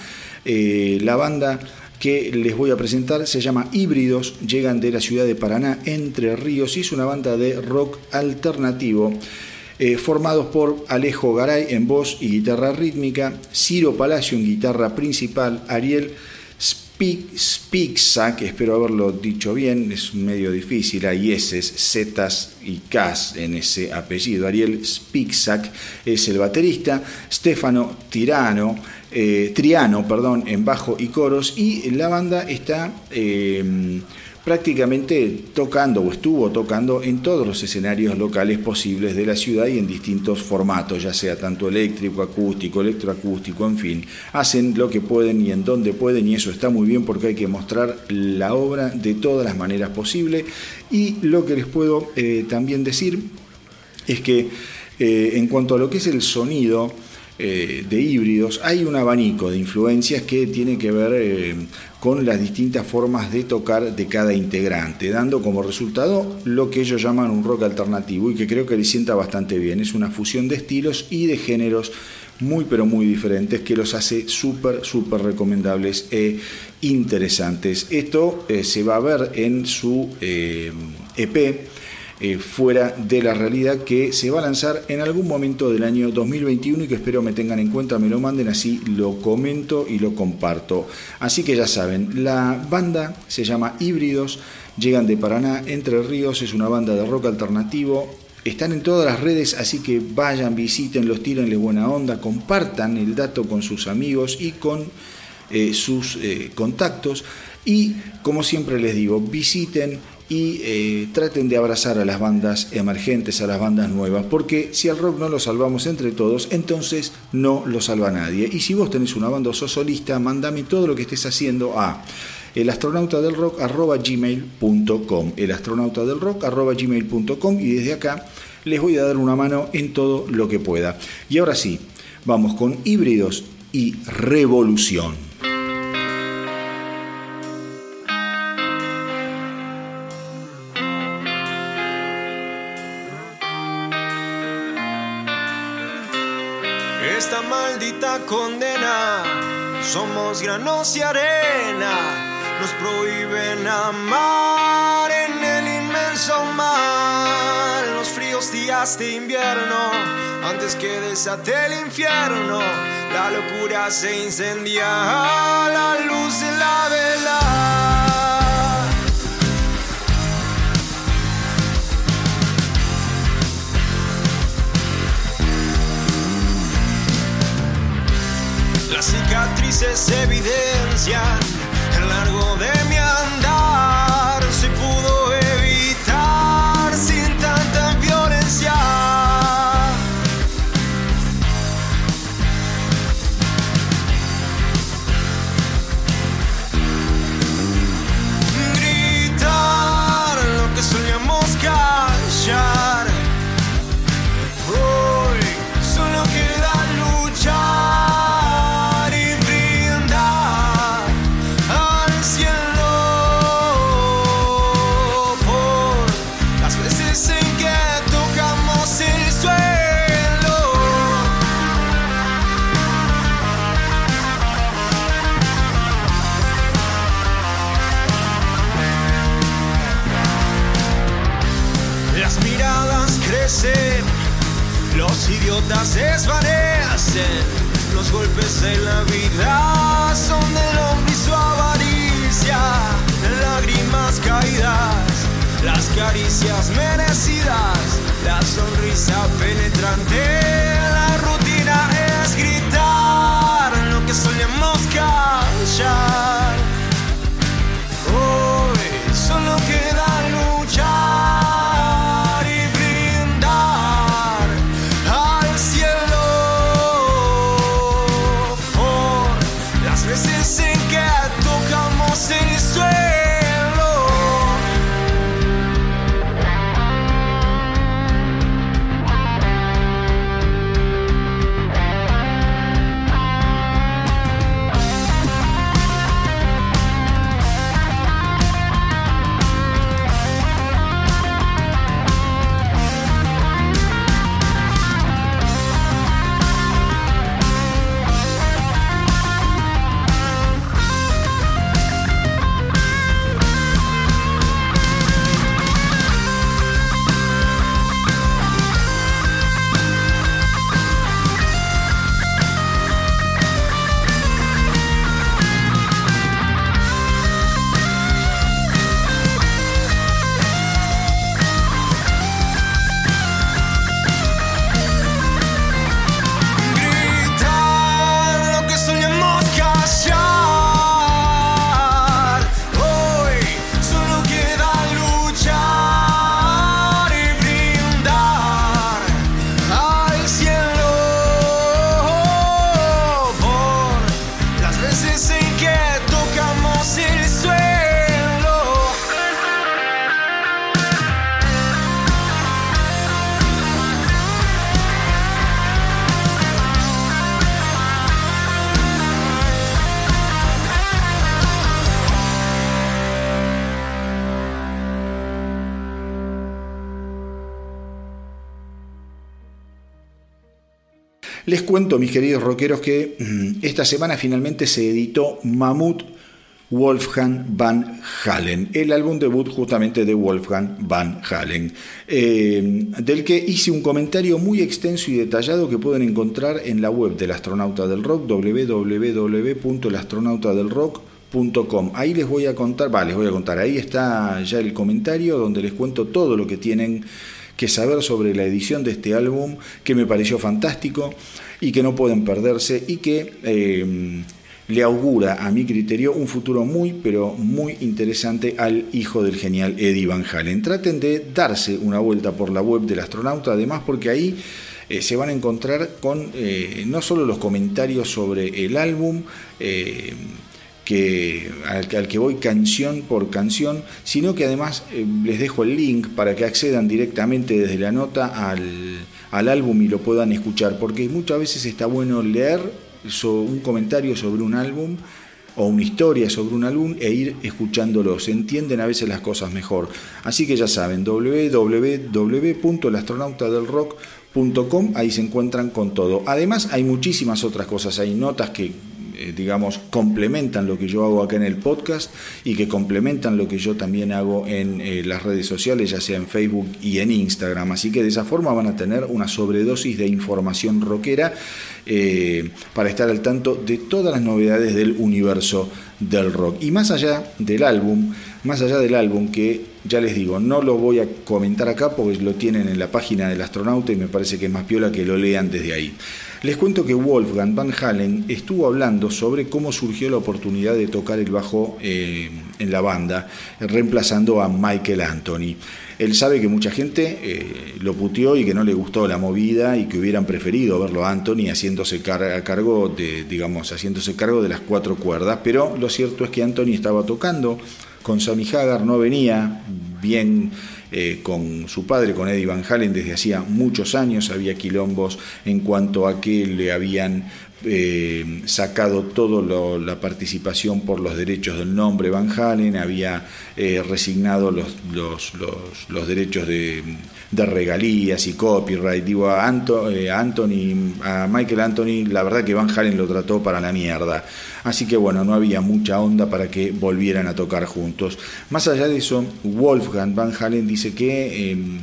A: eh, la banda que les voy a presentar se llama Híbridos, llegan de la ciudad de Paraná, Entre Ríos, y es una banda de rock alternativo. Eh, formados por Alejo Garay en voz y guitarra rítmica, Ciro Palacio en guitarra principal, Ariel Spixak, espero haberlo dicho bien, es medio difícil, hay S, Z y K en ese apellido. Ariel Spixak es el baterista, Stefano Tirano eh, Triano, perdón, en bajo y coros, y la banda está eh, prácticamente tocando o estuvo tocando en todos los escenarios locales posibles de la ciudad y en distintos formatos, ya sea tanto eléctrico, acústico, electroacústico, en fin, hacen lo que pueden y en donde pueden y eso está muy bien porque hay que mostrar la obra de todas las maneras posibles. Y lo que les puedo eh, también decir es que en cuanto a lo que es el sonido, eh, de híbridos, hay un abanico de influencias que tiene que ver eh, con las distintas formas de tocar de cada integrante, dando como resultado lo que ellos llaman un rock alternativo y que creo que le sienta bastante bien. Es una fusión de estilos y de géneros muy pero muy diferentes que los hace súper, súper recomendables e interesantes. Esto eh, se va a ver en su EP e eh, fuera de la realidad que se va a lanzar en algún momento del año 2021 y que espero me tengan en cuenta, me lo manden así, lo comento y lo comparto. Así que ya saben, la banda se llama Híbridos, llegan de Paraná, Entre Ríos, es una banda de rock alternativo, están en todas las redes, así que vayan, visítenlos, tírenle buena onda, compartan el dato con sus amigos y con eh, sus eh, contactos. Y como siempre les digo, visiten y eh, traten de abrazar a las bandas emergentes, a las bandas nuevas, porque si al rock no lo salvamos entre todos, entonces no lo salva nadie. Y si vos tenés una banda o solista, mandame todo lo que estés haciendo a elastronautadelrock.gmail.com elastronautadelrock.gmail.com y desde acá les voy a dar una mano en todo lo que pueda. Y ahora sí, vamos con híbridos y revolución.
D: Condena, somos granos y arena nos prohíben amar en el inmenso mar. Los fríos días de invierno, antes que desate el infierno, la locura se incendia a la luz de la vela. Las cicatrices evidencian el largo de mi andar. Se pudo idiotas desvanecen, los golpes en la vida son del hombre y su avaricia, lágrimas caídas, las caricias merecidas, la sonrisa penetrante, la rutina es gritar lo que solíamos callar.
A: Cuento, mis queridos rockeros, que mm, esta semana finalmente se editó Mamut Wolfgang Van Halen, el álbum debut justamente de Wolfgang Van Halen, eh, del que hice un comentario muy extenso y detallado que pueden encontrar en la web del Astronauta del Rock, www.elastronautadelrock.com. Ahí les voy a contar, va, les voy a contar, ahí está ya el comentario donde les cuento todo lo que tienen que saber sobre la edición de este álbum, que me pareció fantástico y que no pueden perderse y que... eh, le augura, a mi criterio, un futuro muy, pero muy interesante al hijo del genial Eddie Van Halen. Traten de darse una vuelta por la web del astronauta, además porque ahí eh, se van a encontrar con eh, no solo los comentarios sobre el álbum, que, al, que voy canción por canción, sino que además les dejo el link para que accedan directamente desde la nota al, al álbum y lo puedan escuchar, porque muchas veces está bueno leer un comentario sobre un álbum o una historia sobre un álbum e ir escuchándolo. Se entienden a veces las cosas mejor. Así que ya saben, www.elastronautadelrock.com, ahí se encuentran con todo. Además hay muchísimas otras cosas, hay notas que eh, digamos, complementan lo que yo hago acá en el podcast y que complementan lo que yo también hago en eh, las redes sociales, ya sea en Facebook y en Instagram. Así que de esa forma van a tener una sobredosis de información rockera eh, para estar al tanto de todas las novedades del universo del rock. Y más allá del álbum, más allá del álbum que ya les digo, no lo voy a comentar acá porque lo tienen en la página del astronauta y me parece que es más piola que lo lean desde ahí. Les cuento que Wolfgang Van Halen estuvo hablando sobre cómo surgió la oportunidad de tocar el bajo eh, en la banda, reemplazando a Michael Anthony. Él sabe que mucha gente eh, lo puteó y que no le gustó la movida y que hubieran preferido verlo a Anthony haciéndose cargo de, digamos, haciéndose cargo de las cuatro cuerdas, pero lo cierto es que Anthony estaba tocando con Sammy Hagar, no venía bien eh, con su padre, con Eddie Van Halen, desde hacía muchos años. Había quilombos en cuanto a que le habían eh, sacado toda la participación por los derechos del nombre Van Halen, había eh, resignado los, los, los, derechos de, de, regalías y copyright. Digo, a, Anthony, a Michael Anthony, la verdad que Van Halen lo trató para la mierda. Así que bueno, no había mucha onda para que volvieran a tocar juntos. Más allá de eso, Wolfgang Van Halen dice que em,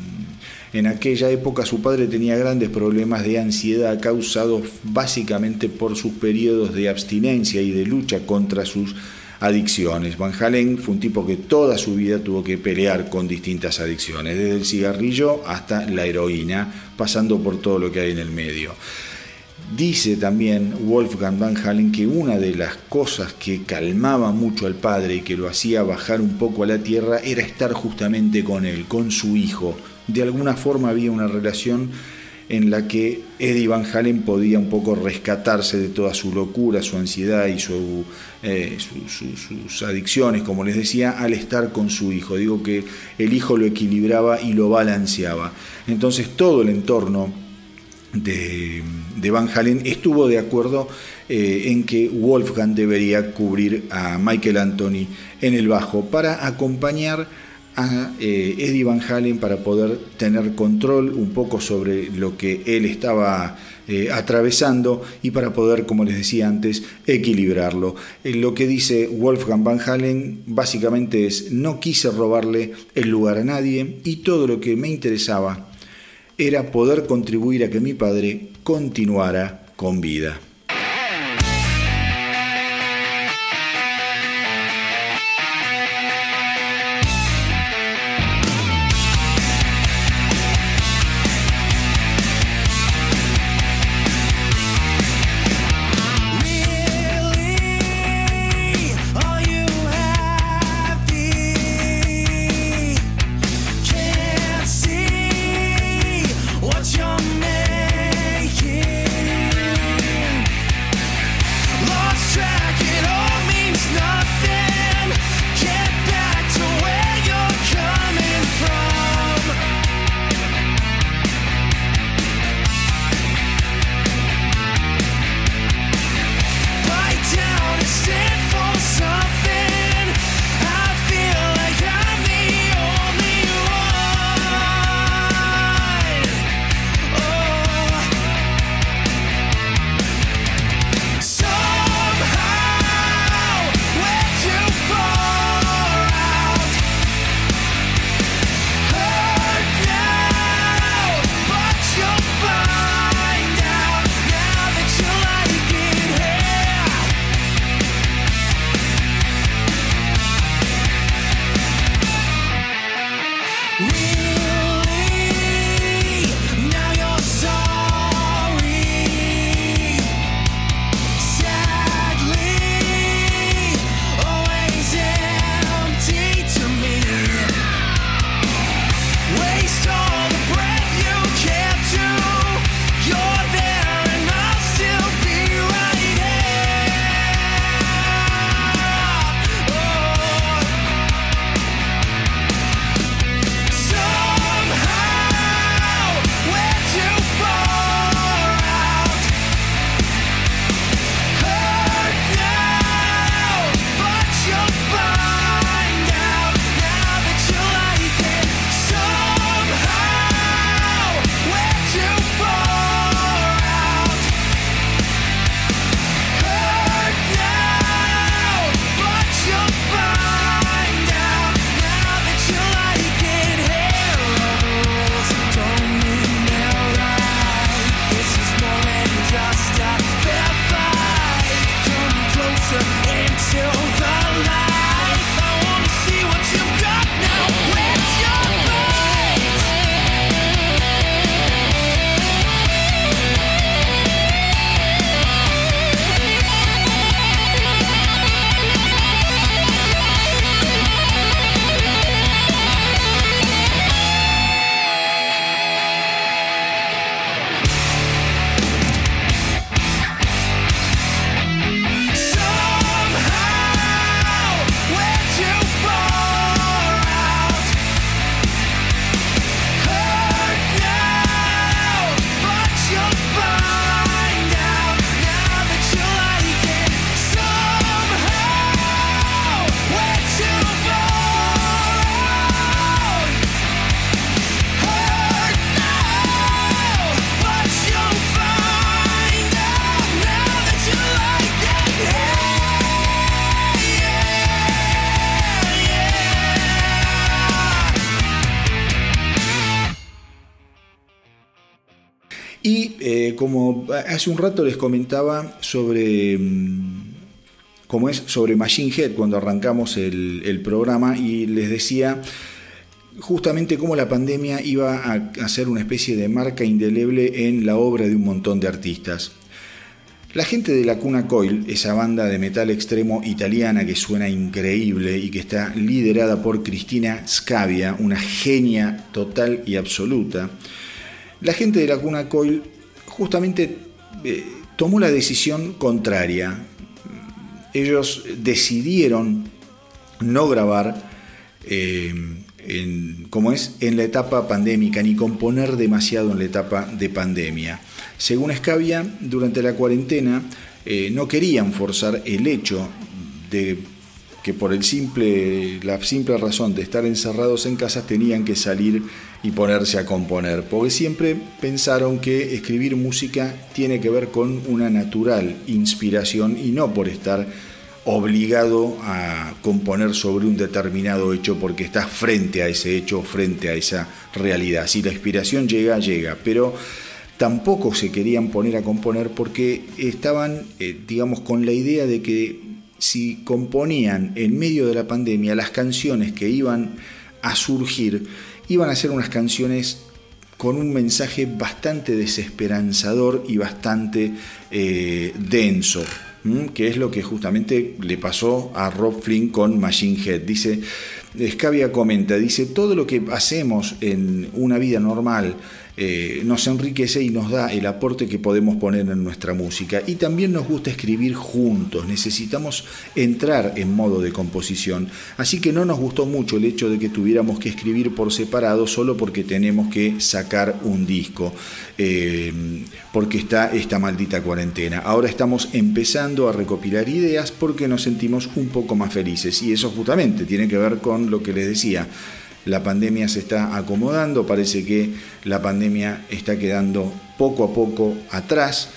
A: en aquella época su padre tenía grandes problemas de ansiedad causados básicamente por sus periodos de abstinencia y de lucha contra sus adicciones. Van Halen fue un tipo que toda su vida tuvo que pelear con distintas adicciones, desde el cigarrillo hasta la heroína, pasando por todo lo que hay en el medio. Dice también Wolfgang Van Halen que una de las cosas que calmaba mucho al padre y que lo hacía bajar un poco a la tierra era estar justamente con él, con su hijo. De alguna forma había una relación en la que Eddie Van Halen podía un poco rescatarse de toda su locura, su ansiedad y eh, sus adicciones, como les decía, al estar con su hijo. Digo que el hijo lo equilibraba y lo balanceaba. Entonces todo el entorno de, Van Halen estuvo de acuerdo eh, en que Wolfgang debería cubrir a Michael Anthony en el bajo para acompañar a eh, Eddie Van Halen para poder tener control un poco sobre lo que él estaba eh, atravesando y para poder, como les decía antes, equilibrarlo. lo que dice Wolfgang Van Halen básicamente es, no quise robarle el lugar a nadie y todo lo que me interesaba era poder contribuir a que mi padre continuara con vida. Como hace un rato les comentaba sobre mm, es sobre Machine Head cuando arrancamos el, programa y les decía justamente cómo la pandemia iba a hacer una especie de marca indeleble en la obra de un montón de artistas. La gente de la Cuna Coil, esa banda de metal extremo italiana que suena increíble y que está liderada por Cristina Scavia, una genia total y absoluta, la gente de la Cuna Coil justamente eh, tomó la decisión contraria. Ellos decidieron no grabar, eh, en, como es, en la etapa pandémica, ni componer demasiado en la etapa de pandemia. Según Escavia, durante la cuarentena eh, no querían forzar el hecho de que por el simple, la simple razón de estar encerrados en casa tenían que salir y ponerse a componer, porque siempre pensaron que escribir música tiene que ver con una natural inspiración y no por estar obligado a componer sobre un determinado hecho porque estás frente a ese hecho, frente a esa realidad. Si la inspiración llega, llega, pero tampoco se querían poner a componer porque estaban, eh, digamos, con la idea de que si componían en medio de la pandemia las canciones que iban a surgir, iban a ser unas canciones con un mensaje bastante desesperanzador y bastante eh, denso, que es lo que justamente le pasó a Rob Flynn con Machine Head. Dice, Scavia comenta, dice, todo lo que hacemos en una vida normal, eh, nos enriquece y nos da el aporte que podemos poner en nuestra música. Y también nos gusta escribir juntos, necesitamos entrar en modo de composición. Así que no nos gustó mucho el hecho de que tuviéramos que escribir por separado solo porque tenemos que sacar un disco, eh, porque está esta maldita cuarentena. Ahora estamos empezando a recopilar ideas porque nos sentimos un poco más felices. Y eso justamente tiene que ver con lo que les decía la pandemia se está acomodando, parece que la pandemia está quedando poco a poco atrás,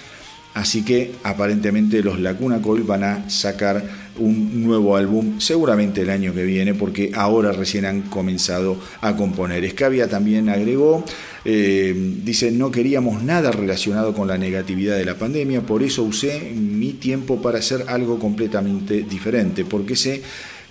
A: así que aparentemente los Lacuna Coil van a sacar un nuevo álbum seguramente el año que viene porque ahora recién han comenzado a componer. Escavia también agregó, eh, dice, no queríamos nada relacionado con la negatividad de la pandemia, por eso usé mi tiempo para hacer algo completamente diferente, porque sé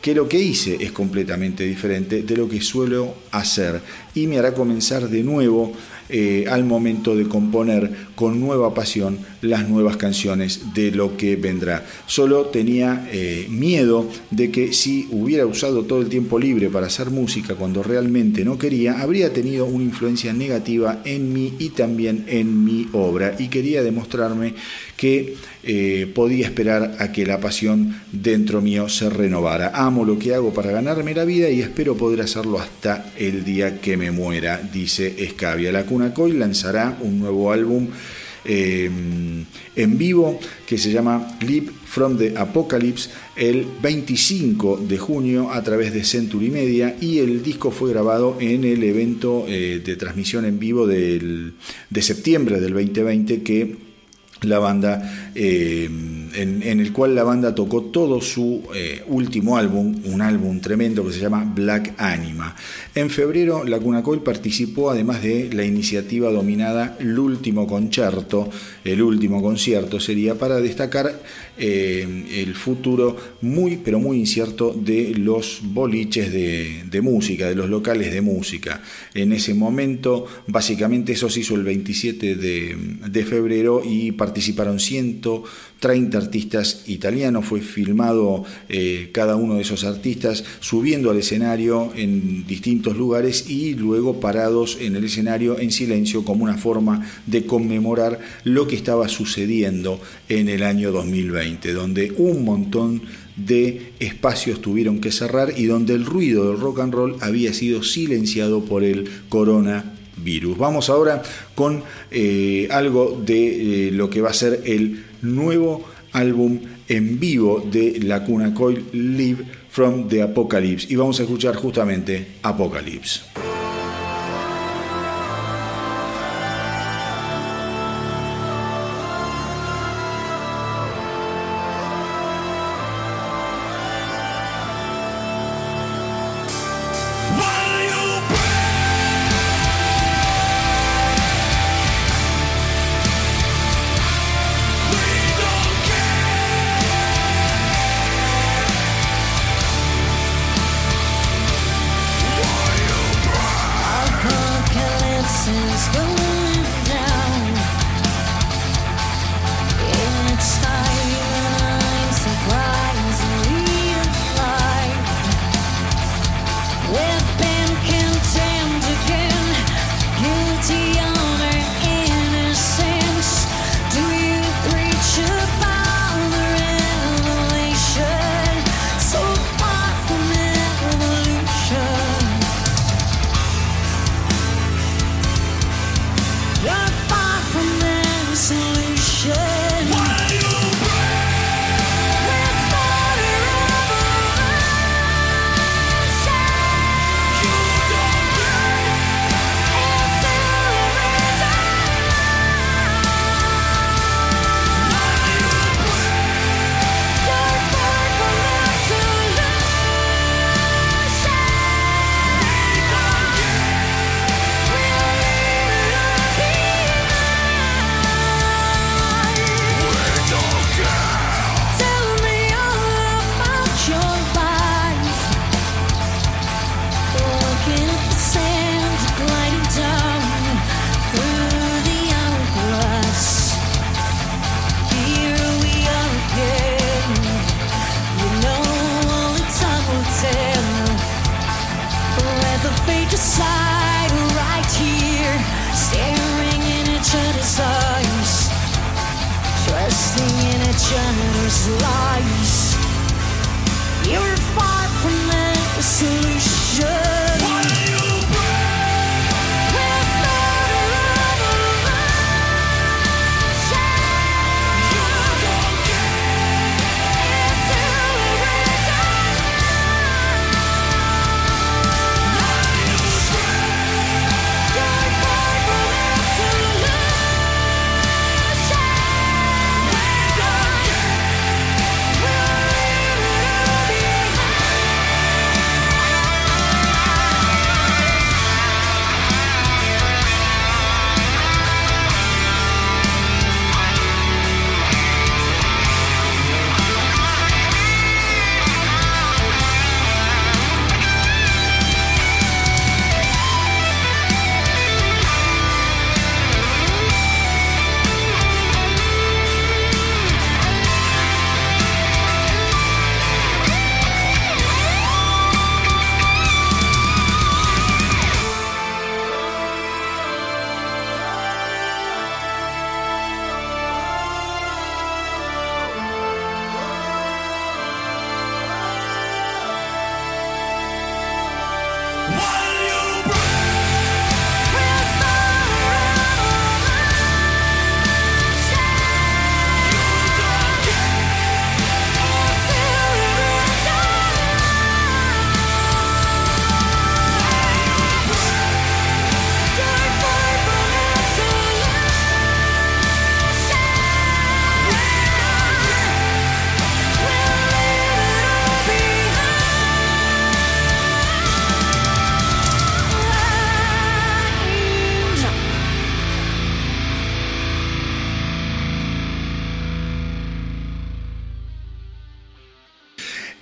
A: que lo que hice es completamente diferente de lo que suelo hacer y me hará comenzar de nuevo eh, al momento de componer con nueva pasión las nuevas canciones de lo que vendrá. Solo tenía eh, miedo de que si hubiera usado todo el tiempo libre para hacer música cuando realmente no quería, habría tenido una influencia negativa en mí y también en mi obra y quería demostrarme que eh, podía esperar a que la pasión dentro mío se renovara. Amo lo que hago para ganarme la vida y espero poder hacerlo hasta el día que me muera, dice Escavia. La Cuna Coil lanzará un nuevo álbum eh, en vivo que se llama Leap from the Apocalypse el 25 de junio a través de Century Media y el disco fue grabado en el evento eh, de transmisión en vivo de septiembre del 2020 que la banda, eh, en, el cual la banda tocó todo su eh, último álbum, un álbum tremendo que se llama Black Anima. En febrero, la Coil participó además de la iniciativa dominada El Último Concierto, el último concierto sería para destacar eh, el futuro muy pero muy incierto de los boliches de, música, de los locales de música. En ese momento, básicamente eso se hizo el 27 de, de febrero y participaron 130 artistas italianos, fue filmado eh, cada uno de esos artistas subiendo al escenario en distintos lugares y luego parados en el escenario en silencio como una forma de conmemorar lo que estaba sucediendo en el año 2020, donde un montón de espacios tuvieron que cerrar y donde el ruido del rock and roll había sido silenciado por el corona virus. Vamos ahora con eh, algo de eh, lo que va a ser el nuevo álbum en vivo de la Cuna Coil Live from the Apocalypse y vamos a escuchar justamente Apocalypse.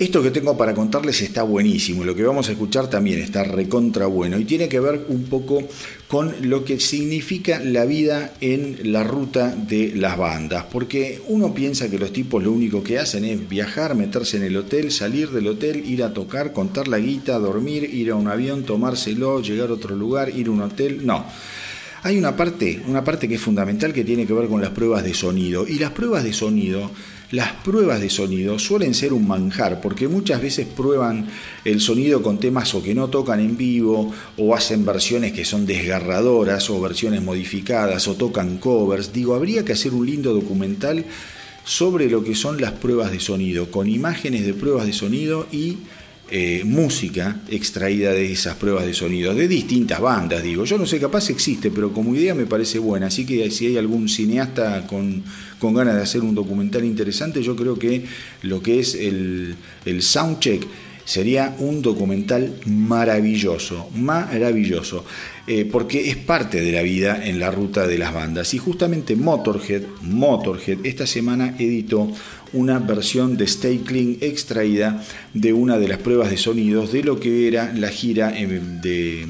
A: Esto que tengo para contarles está buenísimo, lo que vamos a escuchar también está recontra bueno y tiene que ver un poco con lo que significa la vida en la ruta de las bandas, porque uno piensa que los tipos lo único que hacen es viajar, meterse en el hotel, salir del hotel, ir a tocar, contar la guita, dormir, ir a un avión, tomárselo, llegar a otro lugar, ir a un hotel, no. Hay una parte, una parte que es fundamental que tiene que ver con las pruebas de sonido y las pruebas de sonido las pruebas de sonido suelen ser un manjar porque muchas veces prueban el sonido con temas o que no tocan en vivo o hacen versiones que son desgarradoras o versiones modificadas o tocan covers. Digo, habría que hacer un lindo documental sobre lo que son las pruebas de sonido, con imágenes de pruebas de sonido y eh, música extraída de esas pruebas de sonido, de distintas bandas, digo. Yo no sé, capaz existe, pero como idea me parece buena. Así que si hay algún cineasta con, con ganas de hacer un documental interesante, yo creo que lo que es el, el soundcheck sería un documental maravilloso, maravilloso, eh, porque es parte de la vida en la ruta de las bandas. Y justamente Motorhead, Motorhead esta semana editó una versión de Clean extraída de una de las pruebas de sonidos de lo que era la gira de,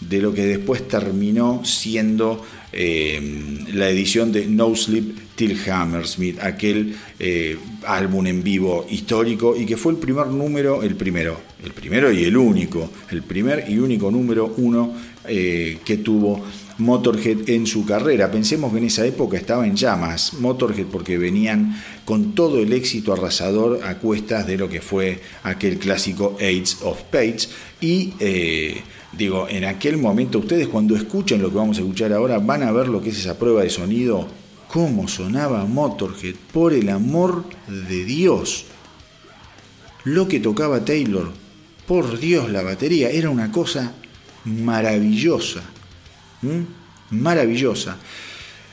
A: de lo que después terminó siendo eh, la edición de No Sleep Till Hammersmith, aquel eh, álbum en vivo histórico y que fue el primer número, el primero, el primero y el único, el primer y único número uno eh, que tuvo Motorhead en su carrera. Pensemos que en esa época estaba en llamas Motorhead porque venían con todo el éxito arrasador a cuestas de lo que fue aquel clásico Aids of Page y eh, digo, en aquel momento ustedes cuando escuchen lo que vamos a escuchar ahora van a ver lo que es esa prueba de sonido, cómo sonaba Motorhead, por el amor de Dios. Lo que tocaba Taylor, por Dios la batería, era una cosa maravillosa. Maravillosa.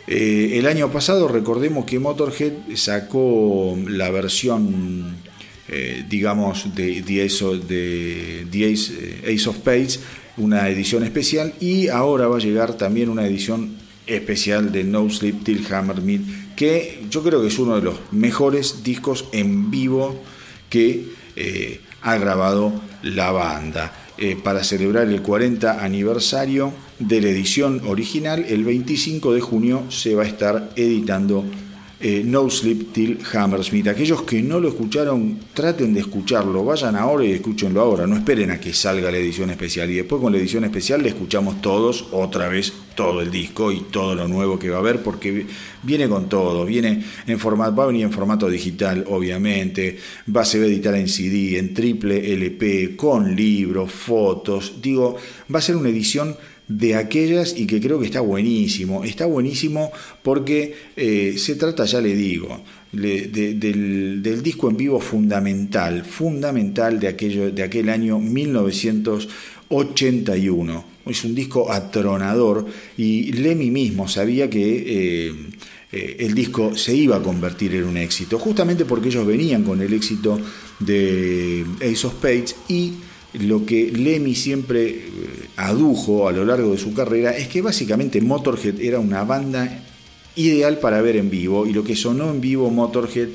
A: Eh, el año pasado recordemos que Motorhead sacó la versión, eh, digamos, de, de, Ace, eh, Ace, of Spades, una edición especial, y ahora va a llegar también una edición especial de No Sleep Till Hammer que yo creo que es uno de los mejores discos en vivo que ha grabado la banda. Para celebrar el 40 aniversario de la edición original, el 25 de junio se va a estar editando eh, No Sleep Till Hammersmith. Aquellos que no lo escucharon, traten de escucharlo, vayan ahora y escúchenlo ahora, no esperen a que salga la edición especial. Y después con la edición especial le escuchamos todos otra vez todo el disco y todo lo nuevo que va a haber porque viene con todo, viene en formato, va a venir en formato digital obviamente, va, se va a editar en CD, en triple LP, con libros, fotos, digo, va a ser una edición de aquellas y que creo que está buenísimo. Está buenísimo porque eh, se trata, ya le digo, del, disco en vivo fundamental, fundamental de, aquello, de aquel año 1981. Es un disco atronador y Lemmy mismo sabía que... Eh, eh, el disco se iba a convertir en un éxito, justamente porque ellos venían con el éxito de Ace of Spades y lo que Lemmy siempre eh, adujo a lo largo de su carrera es que básicamente Motorhead era una banda ideal para ver en vivo y lo que sonó en vivo Motorhead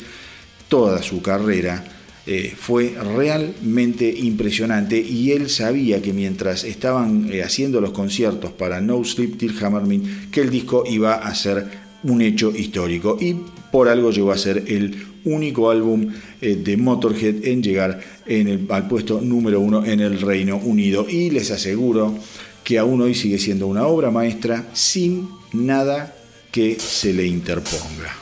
A: toda su carrera eh, fue realmente impresionante y él sabía que mientras estaban eh, haciendo los conciertos para No Sleep Till Hammerman que el disco iba a ser un hecho histórico y por algo llegó a ser el único álbum eh, de Motorhead en llegar en el, al puesto número uno en el Reino Unido. Y les aseguro que aún hoy sigue siendo una obra maestra sin nada que se le interponga.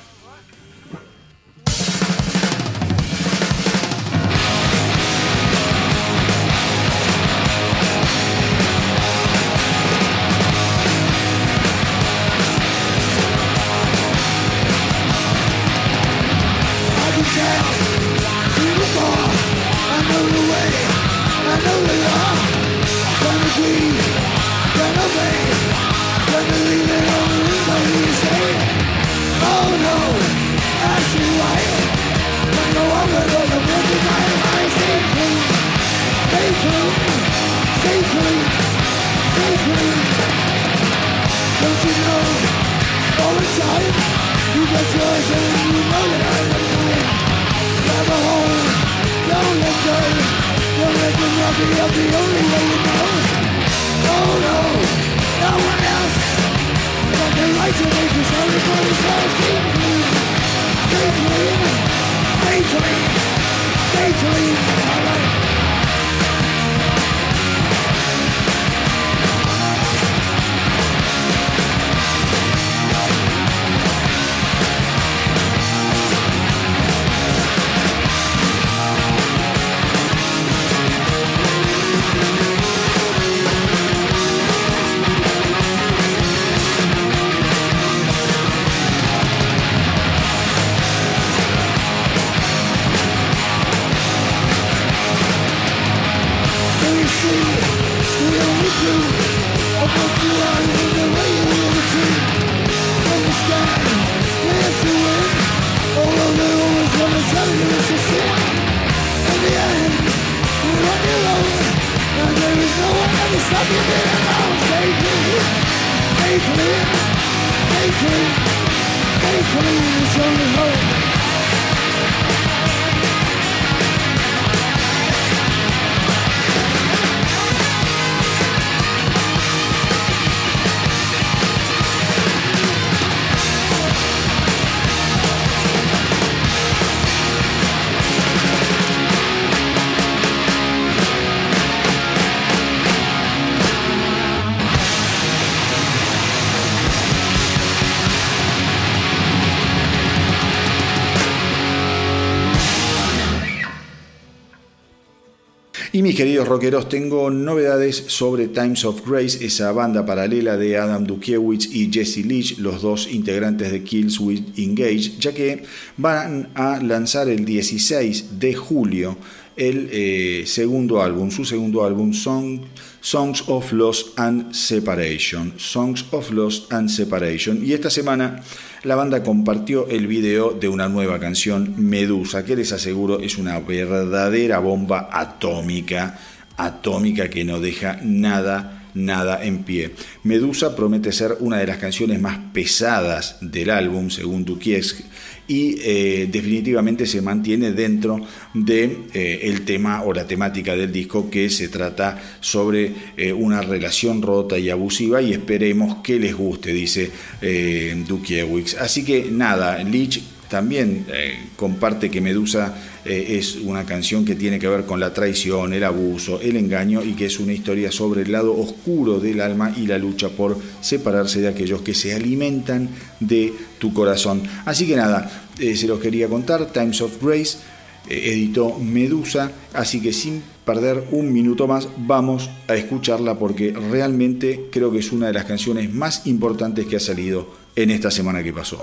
A: Mis queridos rockeros, tengo novedades sobre Times of Grace, esa banda paralela de Adam Dukiewicz y Jesse Leach, los dos integrantes de Kills with Engage, ya que van a lanzar el 16 de julio el eh, segundo álbum, su segundo álbum, Songs of Lost and Separation. Songs of Lost and Separation. Y esta semana la banda compartió el video de una nueva canción, Medusa, que les aseguro es una verdadera bomba atómica, atómica que no deja nada Nada en pie. Medusa promete ser una de las canciones más pesadas del álbum, según Dukiesk, y eh, definitivamente se mantiene dentro de eh, el tema o la temática del disco que se trata sobre eh, una relación rota y abusiva y esperemos que les guste, dice eh, Dukiewicz. Así que nada, Leech también comparte que Medusa es una canción que tiene que ver con la traición, el abuso, el engaño y que es una historia sobre el lado oscuro del alma y la lucha por separarse de aquellos que se alimentan de tu corazón. Así que nada, se los quería contar, Times of Grace editó Medusa, así que sin perder un minuto más vamos a escucharla porque realmente creo que es una de las canciones más importantes que ha salido en esta semana que pasó.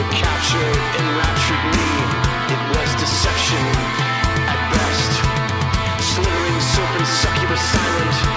C: It captured, enraptured me. It was deception at best. Slithering serpent succubus silent.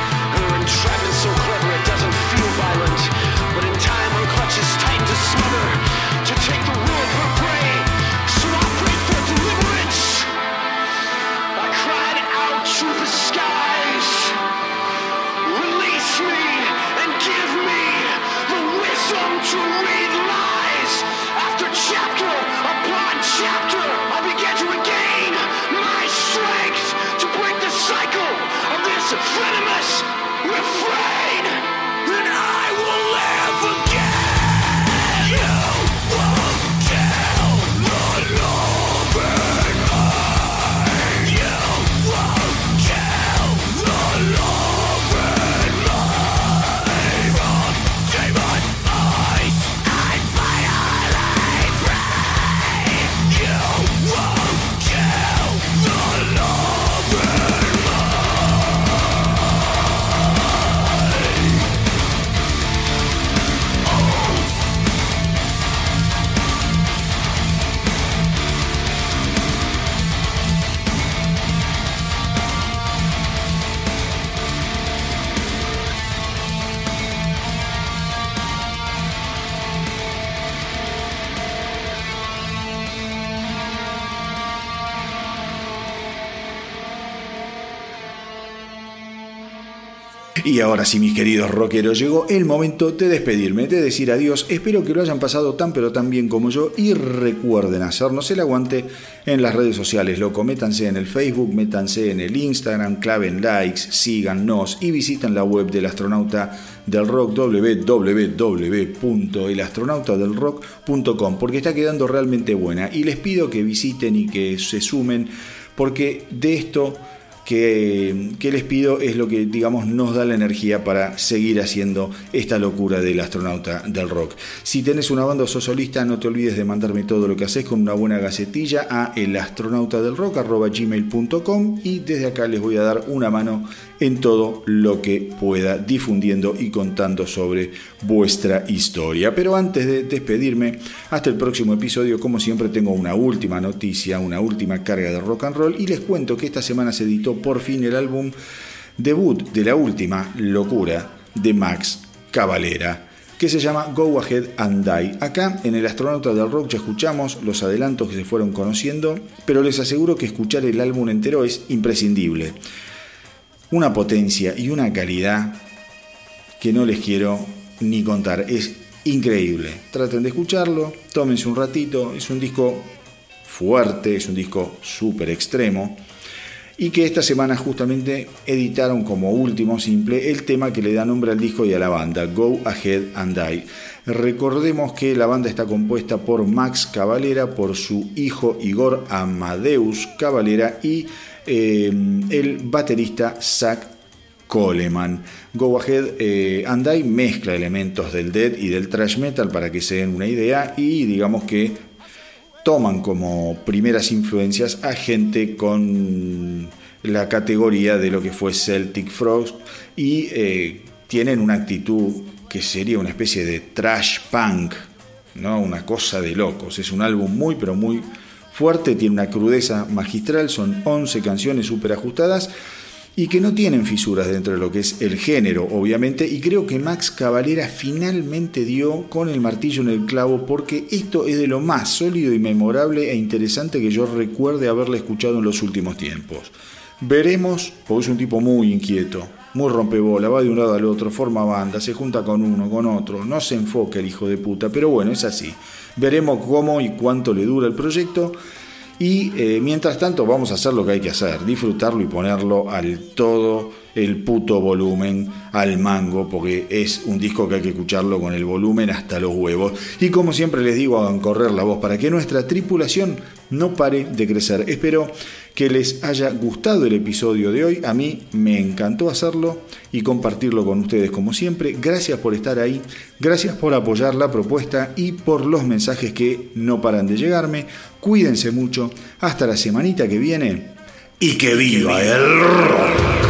A: Y ahora sí, mis queridos rockeros, llegó el momento de despedirme, de decir adiós. Espero que lo hayan pasado tan pero tan bien como yo y recuerden hacernos el aguante en las redes sociales. Loco, métanse en el Facebook, métanse en el Instagram, claven likes, síganos y visiten la web del astronauta del rock www.elastronautadelrock.com porque está quedando realmente buena y les pido que visiten y que se sumen porque de esto que, les pido es lo que, digamos, nos da la energía para seguir haciendo esta locura del astronauta del rock. Si tenés una banda o solista, no te olvides de mandarme todo lo que haces con una buena gacetilla a elastronautadelrock.gmail.com y desde acá les voy a dar una mano en todo lo que pueda difundiendo y contando sobre vuestra historia. Pero antes de despedirme, hasta el próximo episodio, como siempre tengo una última noticia, una última carga de rock and roll y les cuento que esta semana se editó por fin el álbum debut de la última locura de Max Cavalera que se llama Go Ahead and Die. Acá en el Astronauta del Rock ya escuchamos los adelantos que se fueron conociendo, pero les aseguro que escuchar el álbum entero es imprescindible una potencia y una calidad que no les quiero ni contar. Es increíble. Traten de escucharlo, tómense un ratito. Es un disco fuerte, es un disco súper extremo. Y que esta semana justamente editaron como último simple el tema que le da nombre al disco y a la banda, Go Ahead and Die. Recordemos que la banda está compuesta por Max Cavalera, por su hijo Igor Amadeus Cavalera y eh, el baterista Zach Coleman. Go Ahead eh, and mezcla elementos del death y del thrash metal para que se den una idea y digamos que toman como primeras influencias a gente con la categoría de lo que fue Celtic Frost y eh, tienen una actitud que sería una especie de trash punk, ¿no? una cosa de locos. Es un álbum muy pero muy fuerte, tiene una crudeza magistral, son 11 canciones súper ajustadas y que no tienen fisuras dentro de lo que es el género, obviamente, y creo que Max Cavalera finalmente dio con el martillo en el clavo porque esto es de lo más sólido y memorable e interesante que yo recuerde haberle escuchado en los últimos tiempos. Veremos, porque es un tipo muy inquieto, muy rompebola, va de un lado al otro, forma banda, se junta con uno, con otro, no se enfoca el hijo de puta, pero bueno, es así. Veremos cómo y cuánto le dura el proyecto. Y eh, mientras tanto vamos a hacer lo que hay que hacer, disfrutarlo y ponerlo al todo el puto volumen al mango, porque es un disco que hay que escucharlo con el volumen hasta los huevos. Y como siempre les digo, hagan correr la voz para que nuestra tripulación no pare de crecer. Espero que les haya gustado el episodio de hoy. A mí me encantó hacerlo y compartirlo con ustedes como siempre. Gracias por estar ahí, gracias por apoyar la propuesta y por los mensajes que no paran de llegarme. Cuídense mucho. Hasta la semanita que viene. Y que viva el rock.